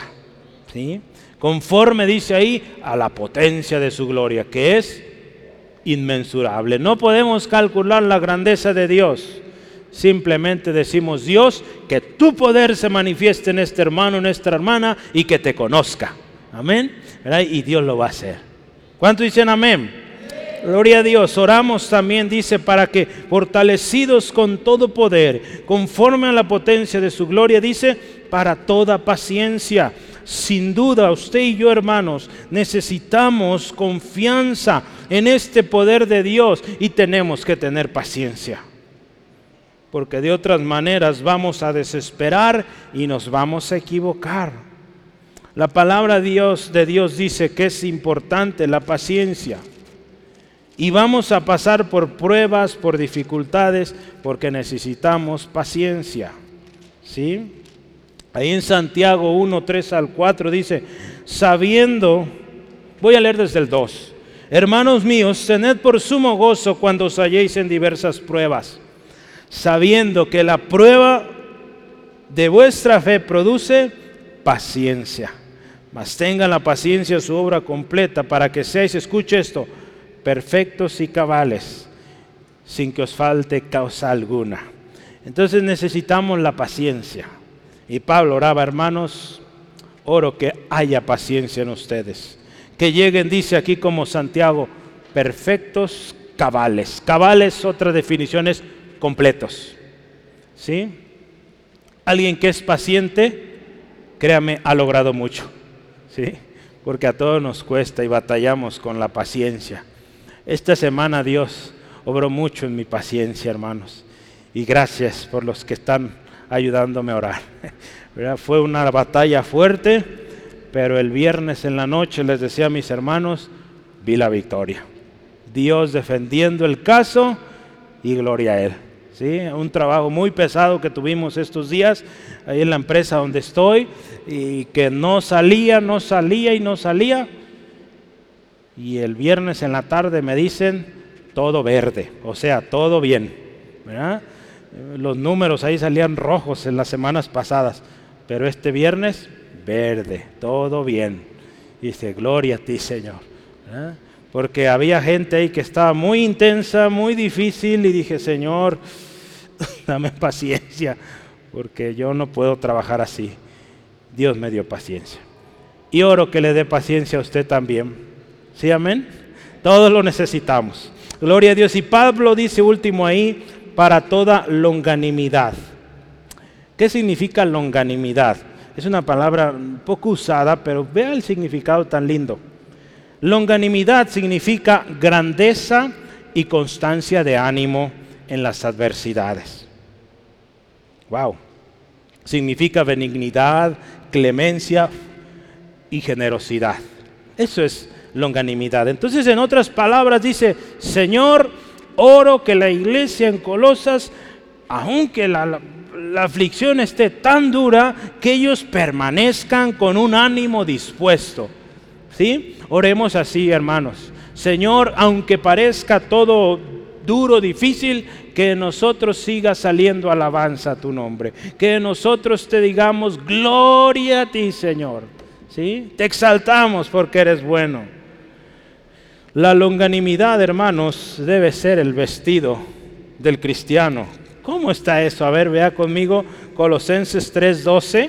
¿sí? Conforme dice ahí a la potencia de su gloria, que es inmensurable. No podemos calcular la grandeza de Dios. Simplemente decimos, Dios, que tu poder se manifieste en este hermano, en esta hermana y que te conozca. Amén. Y Dios lo va a hacer. ¿Cuánto dicen amén? Gloria a Dios. Oramos también, dice, para que fortalecidos con todo poder, conforme a la potencia de su gloria, dice, para toda paciencia sin duda, usted y yo, hermanos, necesitamos confianza en este poder de Dios y tenemos que tener paciencia. Porque de otras maneras vamos a desesperar y nos vamos a equivocar. La palabra Dios de Dios dice que es importante la paciencia. Y vamos a pasar por pruebas, por dificultades, porque necesitamos paciencia. ¿Sí? Ahí en Santiago 1, 3 al 4 dice, sabiendo, voy a leer desde el 2, hermanos míos, tened por sumo gozo cuando os halléis en diversas pruebas, sabiendo que la prueba de vuestra fe produce paciencia. Mas tengan la paciencia su obra completa para que seáis, escuche esto, perfectos y cabales, sin que os falte causa alguna. Entonces necesitamos la paciencia. Y Pablo oraba, hermanos, oro que haya paciencia en ustedes. Que lleguen, dice aquí como Santiago, perfectos cabales. Cabales, otra definición es completos. ¿Sí? Alguien que es paciente, créame, ha logrado mucho. ¿Sí? Porque a todos nos cuesta y batallamos con la paciencia. Esta semana Dios obró mucho en mi paciencia, hermanos. Y gracias por los que están ayudándome a orar. Fue una batalla fuerte, pero el viernes en la noche les decía a mis hermanos, vi la victoria. Dios defendiendo el caso y gloria a Él. ¿Sí? Un trabajo muy pesado que tuvimos estos días ahí en la empresa donde estoy y que no salía, no salía y no salía. Y el viernes en la tarde me dicen todo verde, o sea, todo bien. ¿verdad? Los números ahí salían rojos en las semanas pasadas, pero este viernes verde, todo bien. Dice, gloria a ti, Señor. Porque había gente ahí que estaba muy intensa, muy difícil, y dije, Señor, dame paciencia, porque yo no puedo trabajar así. Dios me dio paciencia. Y oro que le dé paciencia a usted también. ¿Sí, amén? Todos lo necesitamos. Gloria a Dios. Y Pablo dice último ahí, para toda longanimidad. ¿Qué significa longanimidad? Es una palabra poco usada, pero vea el significado tan lindo. Longanimidad significa grandeza y constancia de ánimo en las adversidades. Wow. Significa benignidad, clemencia y generosidad. Eso es longanimidad. Entonces, en otras palabras, dice, Señor, oro que la iglesia en Colosas, aunque la, aflicción esté tan dura, que ellos permanezcan con un ánimo dispuesto. ¿Sí? Oremos así, hermanos. Señor, aunque parezca todo duro, difícil, que nosotros siga saliendo alabanza a tu nombre. Que nosotros te digamos gloria a ti, Señor. ¿Sí? Te exaltamos porque eres bueno. La longanimidad, hermanos, debe ser el vestido del cristiano. ¿Cómo está eso? A ver, vea conmigo Colosenses 3:12.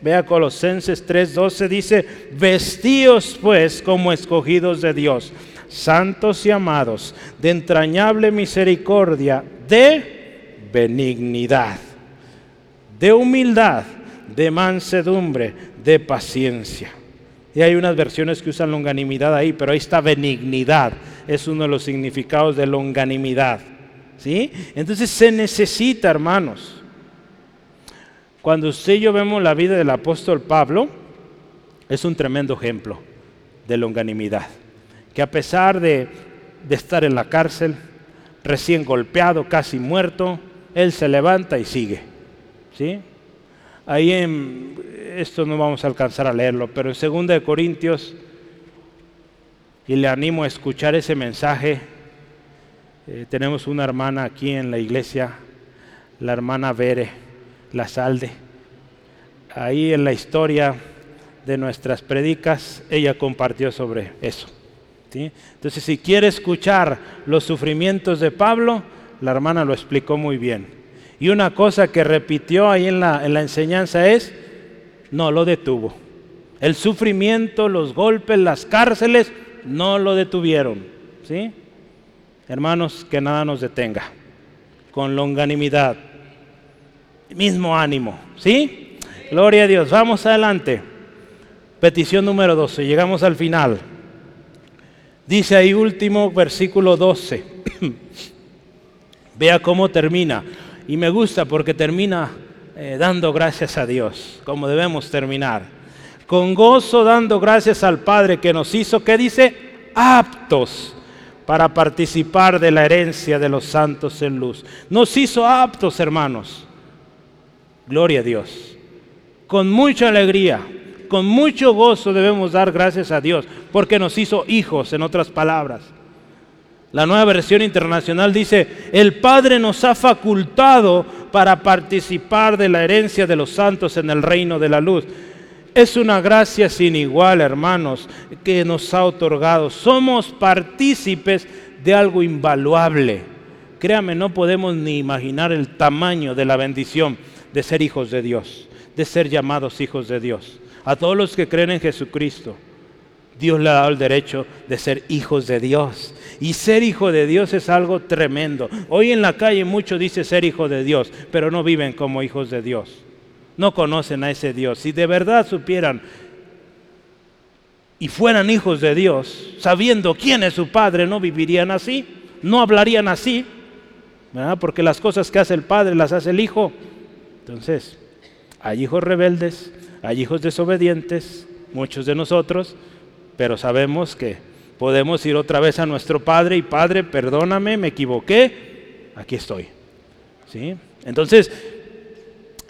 Vea Colosenses 3:12 dice, vestíos pues como escogidos de Dios santos y amados, de entrañable misericordia, de benignidad, de humildad, de mansedumbre, de paciencia. Y hay unas versiones que usan longanimidad ahí, pero ahí está benignidad. Es uno de los significados de longanimidad. ¿Sí? Entonces se necesita, hermanos. Cuando usted y yo vemos la vida del apóstol Pablo, es un tremendo ejemplo de longanimidad que a pesar de, estar en la cárcel, recién golpeado, casi muerto, él se levanta y sigue. ¿sí? Ahí en, esto no vamos a alcanzar a leerlo, pero en 2 de Corintios, y le animo a escuchar ese mensaje, eh, tenemos una hermana aquí en la iglesia, la hermana Vere, la Salde. Ahí en la historia de nuestras predicas, ella compartió sobre eso. Entonces, si quiere escuchar los sufrimientos de Pablo, la hermana lo explicó muy bien. Y una cosa que repitió ahí en la, en la enseñanza es, no lo detuvo. El sufrimiento, los golpes, las cárceles, no lo detuvieron. ¿sí? Hermanos, que nada nos detenga. Con longanimidad. Mismo ánimo. ¿Sí? Gloria a Dios. Vamos adelante. Petición número 12. Llegamos al final. Dice ahí último versículo 12. Vea cómo termina. Y me gusta porque termina eh, dando gracias a Dios, como debemos terminar. Con gozo dando gracias al Padre que nos hizo, que dice, aptos para participar de la herencia de los santos en luz. Nos hizo aptos, hermanos. Gloria a Dios. Con mucha alegría con mucho gozo debemos dar gracias a Dios, porque nos hizo hijos, en otras palabras. La nueva versión internacional dice, el Padre nos ha facultado para participar de la herencia de los santos en el reino de la luz. Es una gracia sin igual, hermanos, que nos ha otorgado. Somos partícipes de algo invaluable. Créame, no podemos ni imaginar el tamaño de la bendición de ser hijos de Dios, de ser llamados hijos de Dios a todos los que creen en Jesucristo, Dios le ha dado el derecho de ser hijos de Dios. Y ser hijo de Dios es algo tremendo. Hoy en la calle muchos dicen ser hijo de Dios, pero no viven como hijos de Dios. No conocen a ese Dios. Si de verdad supieran y fueran hijos de Dios, sabiendo quién es su Padre, no vivirían así, no hablarían así, porque las cosas que hace el Padre las hace el Hijo. Entonces, hay hijos rebeldes, hay hijos desobedientes, muchos de nosotros, pero sabemos que podemos ir otra vez a nuestro Padre y Padre, perdóname, me equivoqué, aquí estoy. ¿Sí? Entonces,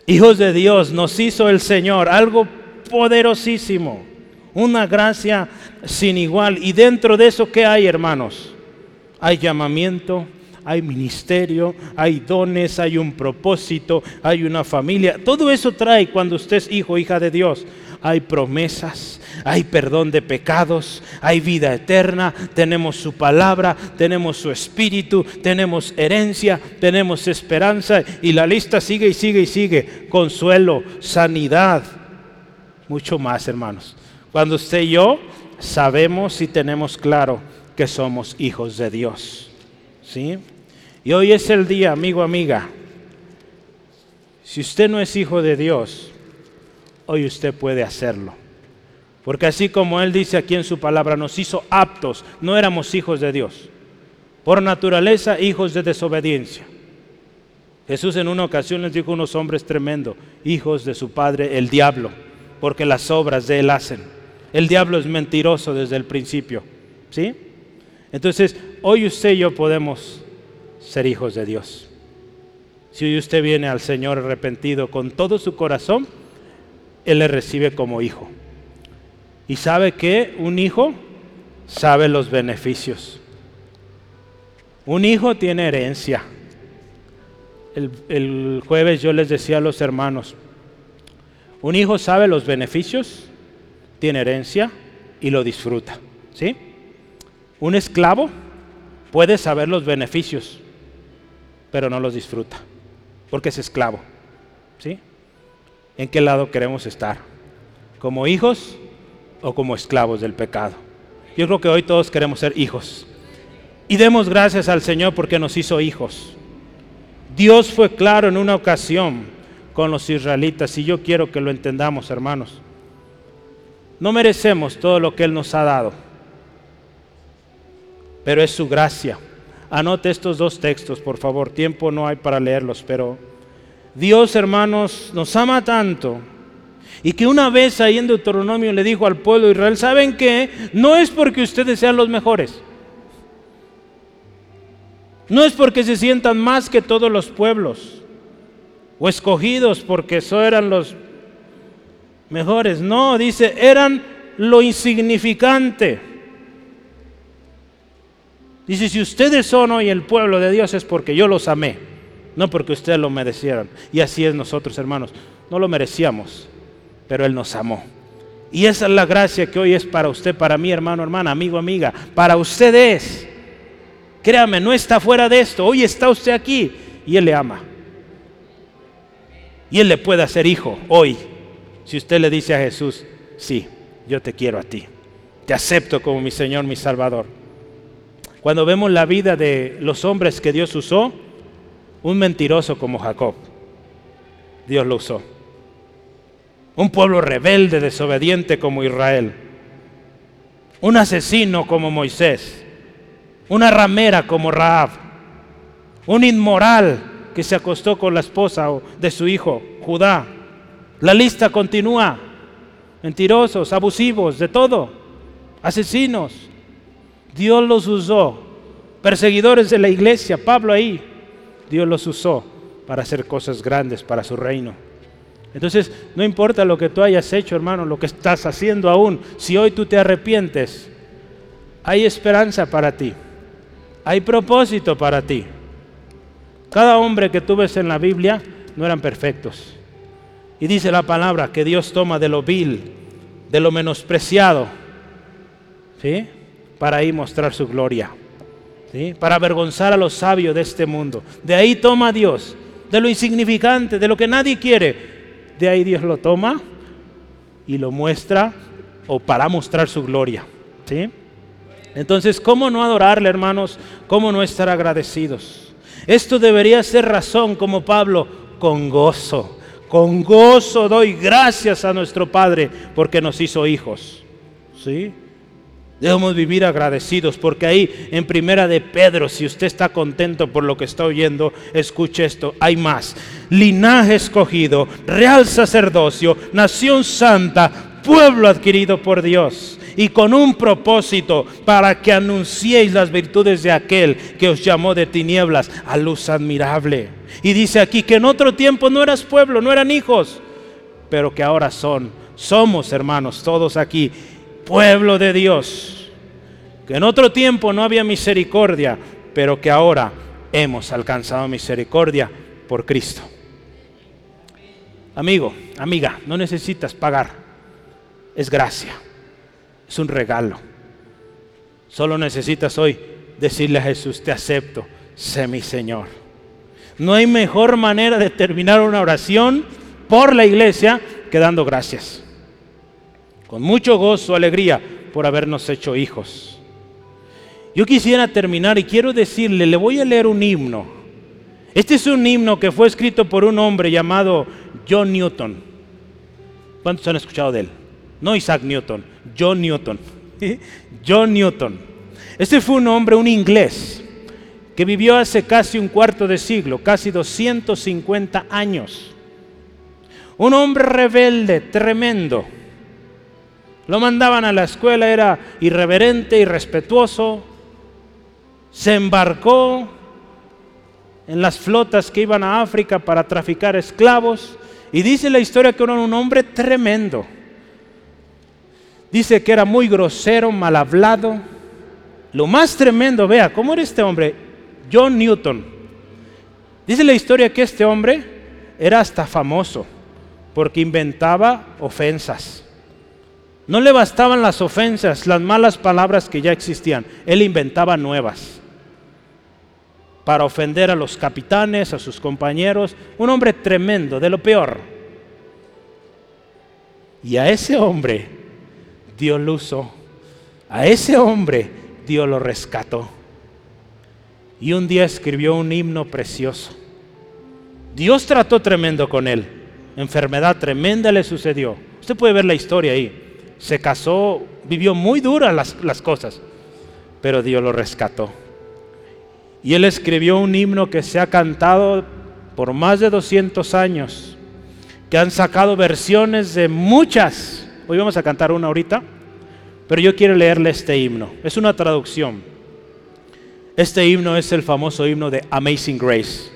hijos de Dios, nos hizo el Señor algo poderosísimo, una gracia sin igual. Y dentro de eso, ¿qué hay, hermanos? Hay llamamiento, hay ministerio, hay dones, hay un propósito, hay una familia. Todo eso trae cuando usted es hijo, hija de Dios. Hay promesas, hay perdón de pecados, hay vida eterna, tenemos su palabra, tenemos su espíritu, tenemos herencia, tenemos esperanza y la lista sigue y sigue y sigue. Consuelo, sanidad, mucho más hermanos. Cuando usted y yo sabemos y tenemos claro que somos hijos de Dios. ¿Sí? Y hoy es el día, amigo, amiga. Si usted no es hijo de Dios, hoy usted puede hacerlo. Porque así como Él dice aquí en su palabra, nos hizo aptos, no éramos hijos de Dios. Por naturaleza, hijos de desobediencia. Jesús en una ocasión les dijo a unos hombres tremendos, hijos de su padre, el diablo, porque las obras de Él hacen. El diablo es mentiroso desde el principio. ¿Sí? Entonces, hoy usted y yo podemos ser hijos de Dios. Si hoy usted viene al Señor arrepentido con todo su corazón, Él le recibe como hijo. Y sabe que un hijo sabe los beneficios. Un hijo tiene herencia. El, el, jueves yo les decía a los hermanos, un hijo sabe los beneficios, tiene herencia y lo disfruta. ¿sí? Un esclavo puede saber los beneficios, pero no los disfruta, porque es esclavo. ¿sí? ¿En qué lado queremos estar? ¿Como hijos o como esclavos del pecado? Yo creo que hoy todos queremos ser hijos. Y demos gracias al Señor porque nos hizo hijos. Dios fue claro en una ocasión con los israelitas y yo quiero que lo entendamos, hermanos. No merecemos todo lo que Él nos ha dado, pero es su gracia. Anote estos dos textos, por favor. Tiempo no hay para leerlos, pero Dios, hermanos, nos ama tanto y que una vez ahí en Deuteronomio le dijo al pueblo de Israel, ¿saben qué? No es porque ustedes sean los mejores. No es porque se sientan más que todos los pueblos o escogidos porque eso eran los mejores. No, dice, eran lo insignificante. Dice, si ustedes son hoy el pueblo de Dios es porque yo los amé, no porque ustedes lo merecieran. Y así es nosotros, hermanos. No lo merecíamos, pero Él nos amó. Y esa es la gracia que hoy es para usted, para mí, hermano, hermana, amigo, amiga. Para ustedes. Créame, no está fuera de esto. Hoy está usted aquí y Él le ama. Y Él le puede hacer hijo hoy. Si usted le dice a Jesús, sí, yo te quiero a ti. Te acepto como mi Señor, mi Salvador. Cuando vemos la vida de los hombres que Dios usó, un mentiroso como Jacob, Dios lo usó un pueblo rebelde, desobediente como Israel, un asesino como Moisés, una ramera como Raab, un inmoral que se acostó con la esposa de su hijo, Judá. La lista continúa. Mentirosos, abusivos, de todo. Asesinos. Dios los usó. Perseguidores de la iglesia, Pablo ahí. Dios los usó para hacer cosas grandes para su reino. Entonces, no importa lo que tú hayas hecho, hermano, lo que estás haciendo aún, si hoy tú te arrepientes, hay esperanza para ti, hay propósito para ti. Cada hombre que tú ves en la Biblia no eran perfectos. Y dice la palabra que Dios toma de lo vil, de lo menospreciado, ¿sí? Para ahí mostrar su gloria, ¿sí? Para avergonzar a los sabios de este mundo. De ahí toma Dios, de lo insignificante, de lo que nadie quiere, de ahí Dios lo toma y lo muestra o para mostrar su gloria. ¿sí? Entonces, ¿cómo no adorarle, hermanos? ¿Cómo no estar agradecidos? Esto debería ser razón, como Pablo, con gozo. Con gozo doy gracias a nuestro Padre porque nos hizo hijos. ¿Sí? Debemos vivir agradecidos porque ahí en primera de Pedro, si usted está contento por lo que está oyendo, escuche esto, hay más. Linaje escogido, real sacerdocio, nación santa, pueblo adquirido por Dios y con un propósito para que anunciéis las virtudes de aquel que os llamó de tinieblas a luz admirable. Y dice aquí que en otro tiempo no eras pueblo, no eran hijos, pero que ahora son. Somos hermanos todos aquí pueblo de Dios, que en otro tiempo no había misericordia, pero que ahora hemos alcanzado misericordia por Cristo. Amigo, amiga, no necesitas pagar, es gracia, es un regalo. Solo necesitas hoy decirle a Jesús, te acepto, sé mi Señor. No hay mejor manera de terminar una oración por la iglesia que dando gracias con mucho gozo, alegría por habernos hecho hijos. Yo quisiera terminar y quiero decirle, le voy a leer un himno. Este es un himno que fue escrito por un hombre llamado John Newton. ¿Cuántos han escuchado de él? No Isaac Newton, John Newton. John Newton. Este fue un hombre, un inglés, que vivió hace casi un cuarto de siglo, casi 250 años. Un hombre rebelde, tremendo lo mandaban a la escuela, era irreverente, irrespetuoso. Se embarcó en las flotas que iban a África para traficar esclavos. Y dice la historia que era un hombre tremendo. Dice que era muy grosero, mal hablado. Lo más tremendo, vea, ¿cómo era este hombre? John Newton. Dice la historia que este hombre era hasta famoso porque inventaba ofensas. No le bastaban las ofensas, las malas palabras que ya existían. Él inventaba nuevas para ofender a los capitanes, a sus compañeros. Un hombre tremendo, de lo peor. Y a ese hombre Dios lo usó. A ese hombre Dios lo rescató. Y un día escribió un himno precioso. Dios trató tremendo con él. Enfermedad tremenda le sucedió. Usted puede ver la historia ahí. Se casó, vivió muy duras las, las cosas, pero Dios lo rescató. Y él escribió un himno que se ha cantado por más de 200 años, que han sacado versiones de muchas. Hoy vamos a cantar una ahorita, pero yo quiero leerle este himno. Es una traducción. Este himno es el famoso himno de Amazing Grace,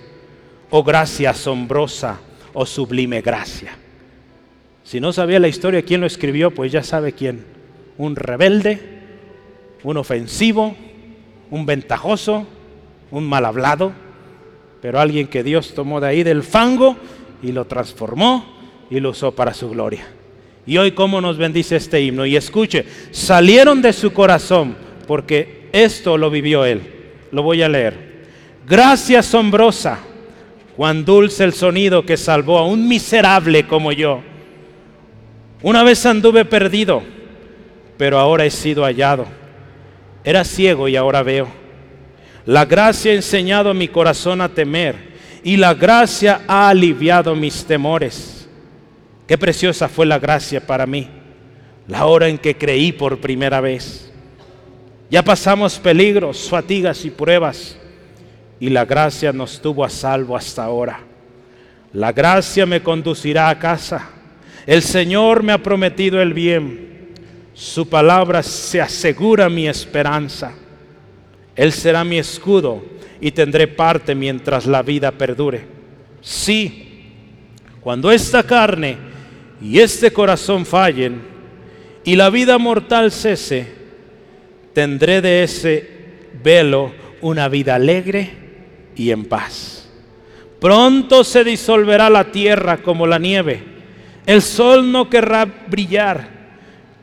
o oh, gracia asombrosa, o oh, sublime gracia. Si no sabía la historia quién lo escribió, pues ya sabe quién. Un rebelde, un ofensivo, un ventajoso, un mal hablado, pero alguien que Dios tomó de ahí del fango y lo transformó y lo usó para su gloria. Y hoy cómo nos bendice este himno. Y escuche, salieron de su corazón porque esto lo vivió él. Lo voy a leer. Gracia asombrosa, cuán dulce el sonido que salvó a un miserable como yo. Una vez anduve perdido, pero ahora he sido hallado. Era ciego y ahora veo. La gracia ha enseñado mi corazón a temer y la gracia ha aliviado mis temores. Qué preciosa fue la gracia para mí, la hora en que creí por primera vez. Ya pasamos peligros, fatigas y pruebas y la gracia nos tuvo a salvo hasta ahora. La gracia me conducirá a casa. El Señor me ha prometido el bien. Su palabra se asegura mi esperanza. Él será mi escudo y tendré parte mientras la vida perdure. Sí, cuando esta carne y este corazón fallen y la vida mortal cese, tendré de ese velo una vida alegre y en paz. Pronto se disolverá la tierra como la nieve. El sol no querrá brillar,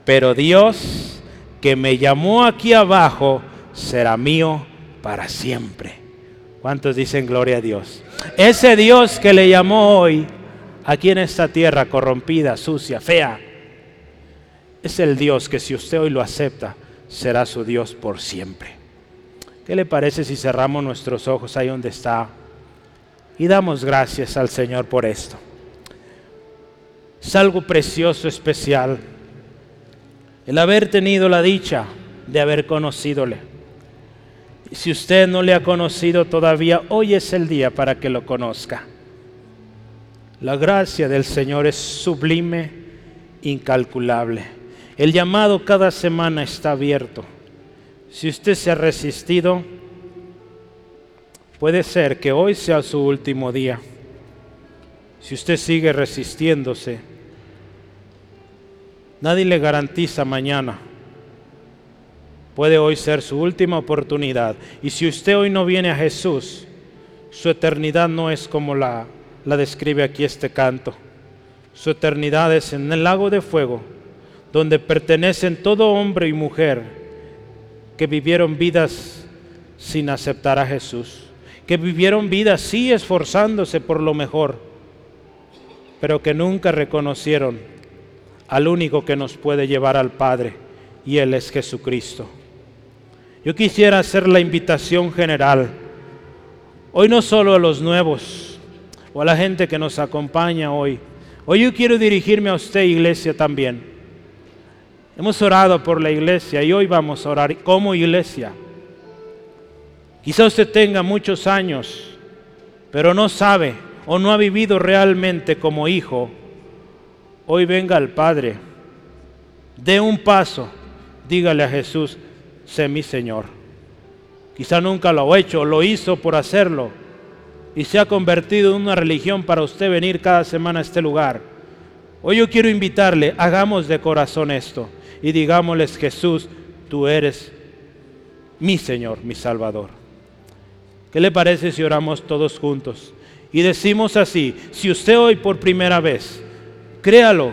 pero Dios que me llamó aquí abajo, será mío para siempre. ¿Cuántos dicen gloria a Dios? Ese Dios que le llamó hoy aquí en esta tierra corrompida, sucia, fea, es el Dios que si usted hoy lo acepta, será su Dios por siempre. ¿Qué le parece si cerramos nuestros ojos ahí donde está y damos gracias al Señor por esto? Es algo precioso, especial, el haber tenido la dicha de haber conocídole si usted no le ha conocido todavía, hoy es el día para que lo conozca. La gracia del Señor es sublime, incalculable. El llamado cada semana está abierto. Si usted se ha resistido, puede ser que hoy sea su último día. Si usted sigue resistiéndose, nadie le garantiza mañana puede hoy ser su última oportunidad. Y si usted hoy no viene a Jesús, su eternidad no es como la, la describe aquí este canto. Su eternidad es en el lago de fuego, donde pertenecen todo hombre y mujer que vivieron vidas sin aceptar a Jesús, que vivieron vidas sí esforzándose por lo mejor, pero que nunca reconocieron al único que nos puede llevar al Padre, y Él es Jesucristo. Yo quisiera hacer la invitación general, hoy no solo a los nuevos o a la gente que nos acompaña hoy, hoy yo quiero dirigirme a usted, iglesia, también. Hemos orado por la iglesia y hoy vamos a orar como iglesia. Quizá usted tenga muchos años, pero no sabe o no ha vivido realmente como hijo. Hoy venga al Padre, dé un paso, dígale a Jesús, sé mi Señor. Quizá nunca lo ha hecho, lo hizo por hacerlo y se ha convertido en una religión para usted venir cada semana a este lugar. Hoy yo quiero invitarle, hagamos de corazón esto y digámosles, Jesús, tú eres mi Señor, mi Salvador. ¿Qué le parece si oramos todos juntos? Y decimos así, si usted hoy por primera vez, créalo,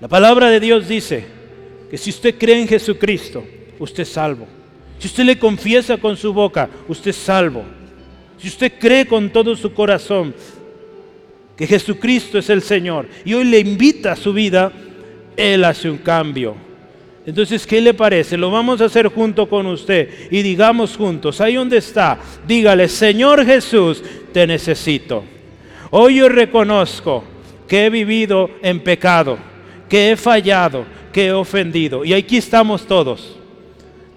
la palabra de Dios dice que si usted cree en Jesucristo, usted es salvo. Si usted le confiesa con su boca, usted es salvo. Si usted cree con todo su corazón que Jesucristo es el Señor y hoy le invita a su vida, Él hace un cambio. Entonces, ¿qué le parece? Lo vamos a hacer junto con usted y digamos juntos, ahí donde está, dígale, Señor Jesús, te necesito. Hoy yo reconozco que he vivido en pecado, que he fallado, que he ofendido. Y aquí estamos todos.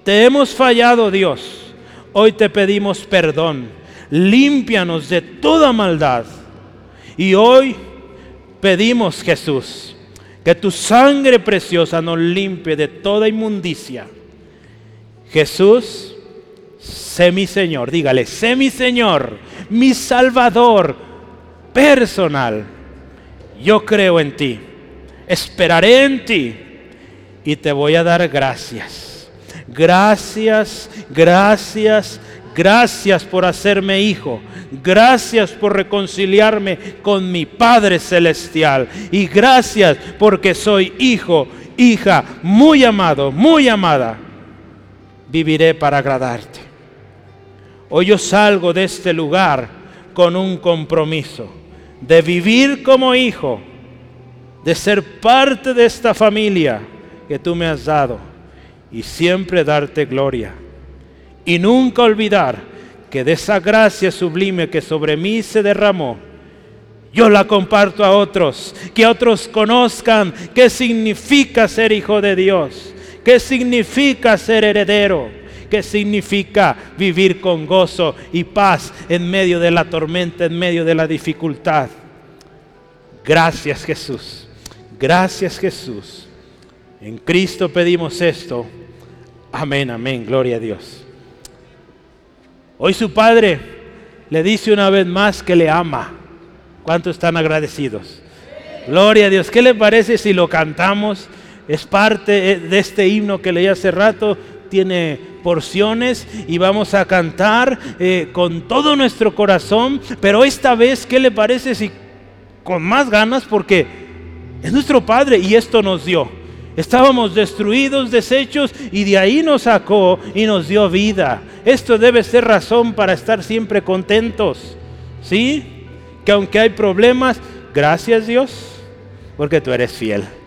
Te hemos fallado, Dios. Hoy te pedimos perdón. Límpianos de toda maldad. Y hoy pedimos, Jesús, que tu sangre preciosa nos limpie de toda inmundicia. Jesús, sé mi Señor, dígale, sé mi Señor, mi Salvador personal. Yo creo en ti, esperaré en ti y te voy a dar gracias. Gracias, gracias, gracias por hacerme hijo. Gracias por reconciliarme con mi Padre Celestial. Y gracias porque soy hijo, hija, muy amado, muy amada. Viviré para agradarte. Hoy yo salgo de este lugar con un compromiso de vivir como hijo, de ser parte de esta familia que tú me has dado y siempre darte gloria. Y nunca olvidar que de esa gracia sublime que sobre mí se derramó, yo la comparto a otros, que otros conozcan qué significa ser hijo de Dios, qué significa ser heredero, qué significa vivir con gozo y paz en medio de la tormenta, en medio de la dificultad. Gracias Jesús, gracias Jesús. En Cristo pedimos esto. Amén, amén, gloria a Dios. Hoy su padre le dice una vez más que le ama. ¿Cuántos están agradecidos? Gloria a Dios. ¿Qué le parece si lo cantamos? Es parte eh, de este himno que leí hace rato. Tiene porciones y vamos a cantar eh, con todo nuestro corazón. Pero esta vez, ¿qué le parece si con más ganas? Porque es nuestro Padre y esto nos dio. Estábamos destruidos, deshechos, y de ahí nos sacó y nos dio vida. Esto debe ser razón para estar siempre contentos. ¿Sí? Que aunque hay problemas, gracias Dios, porque tú eres fiel.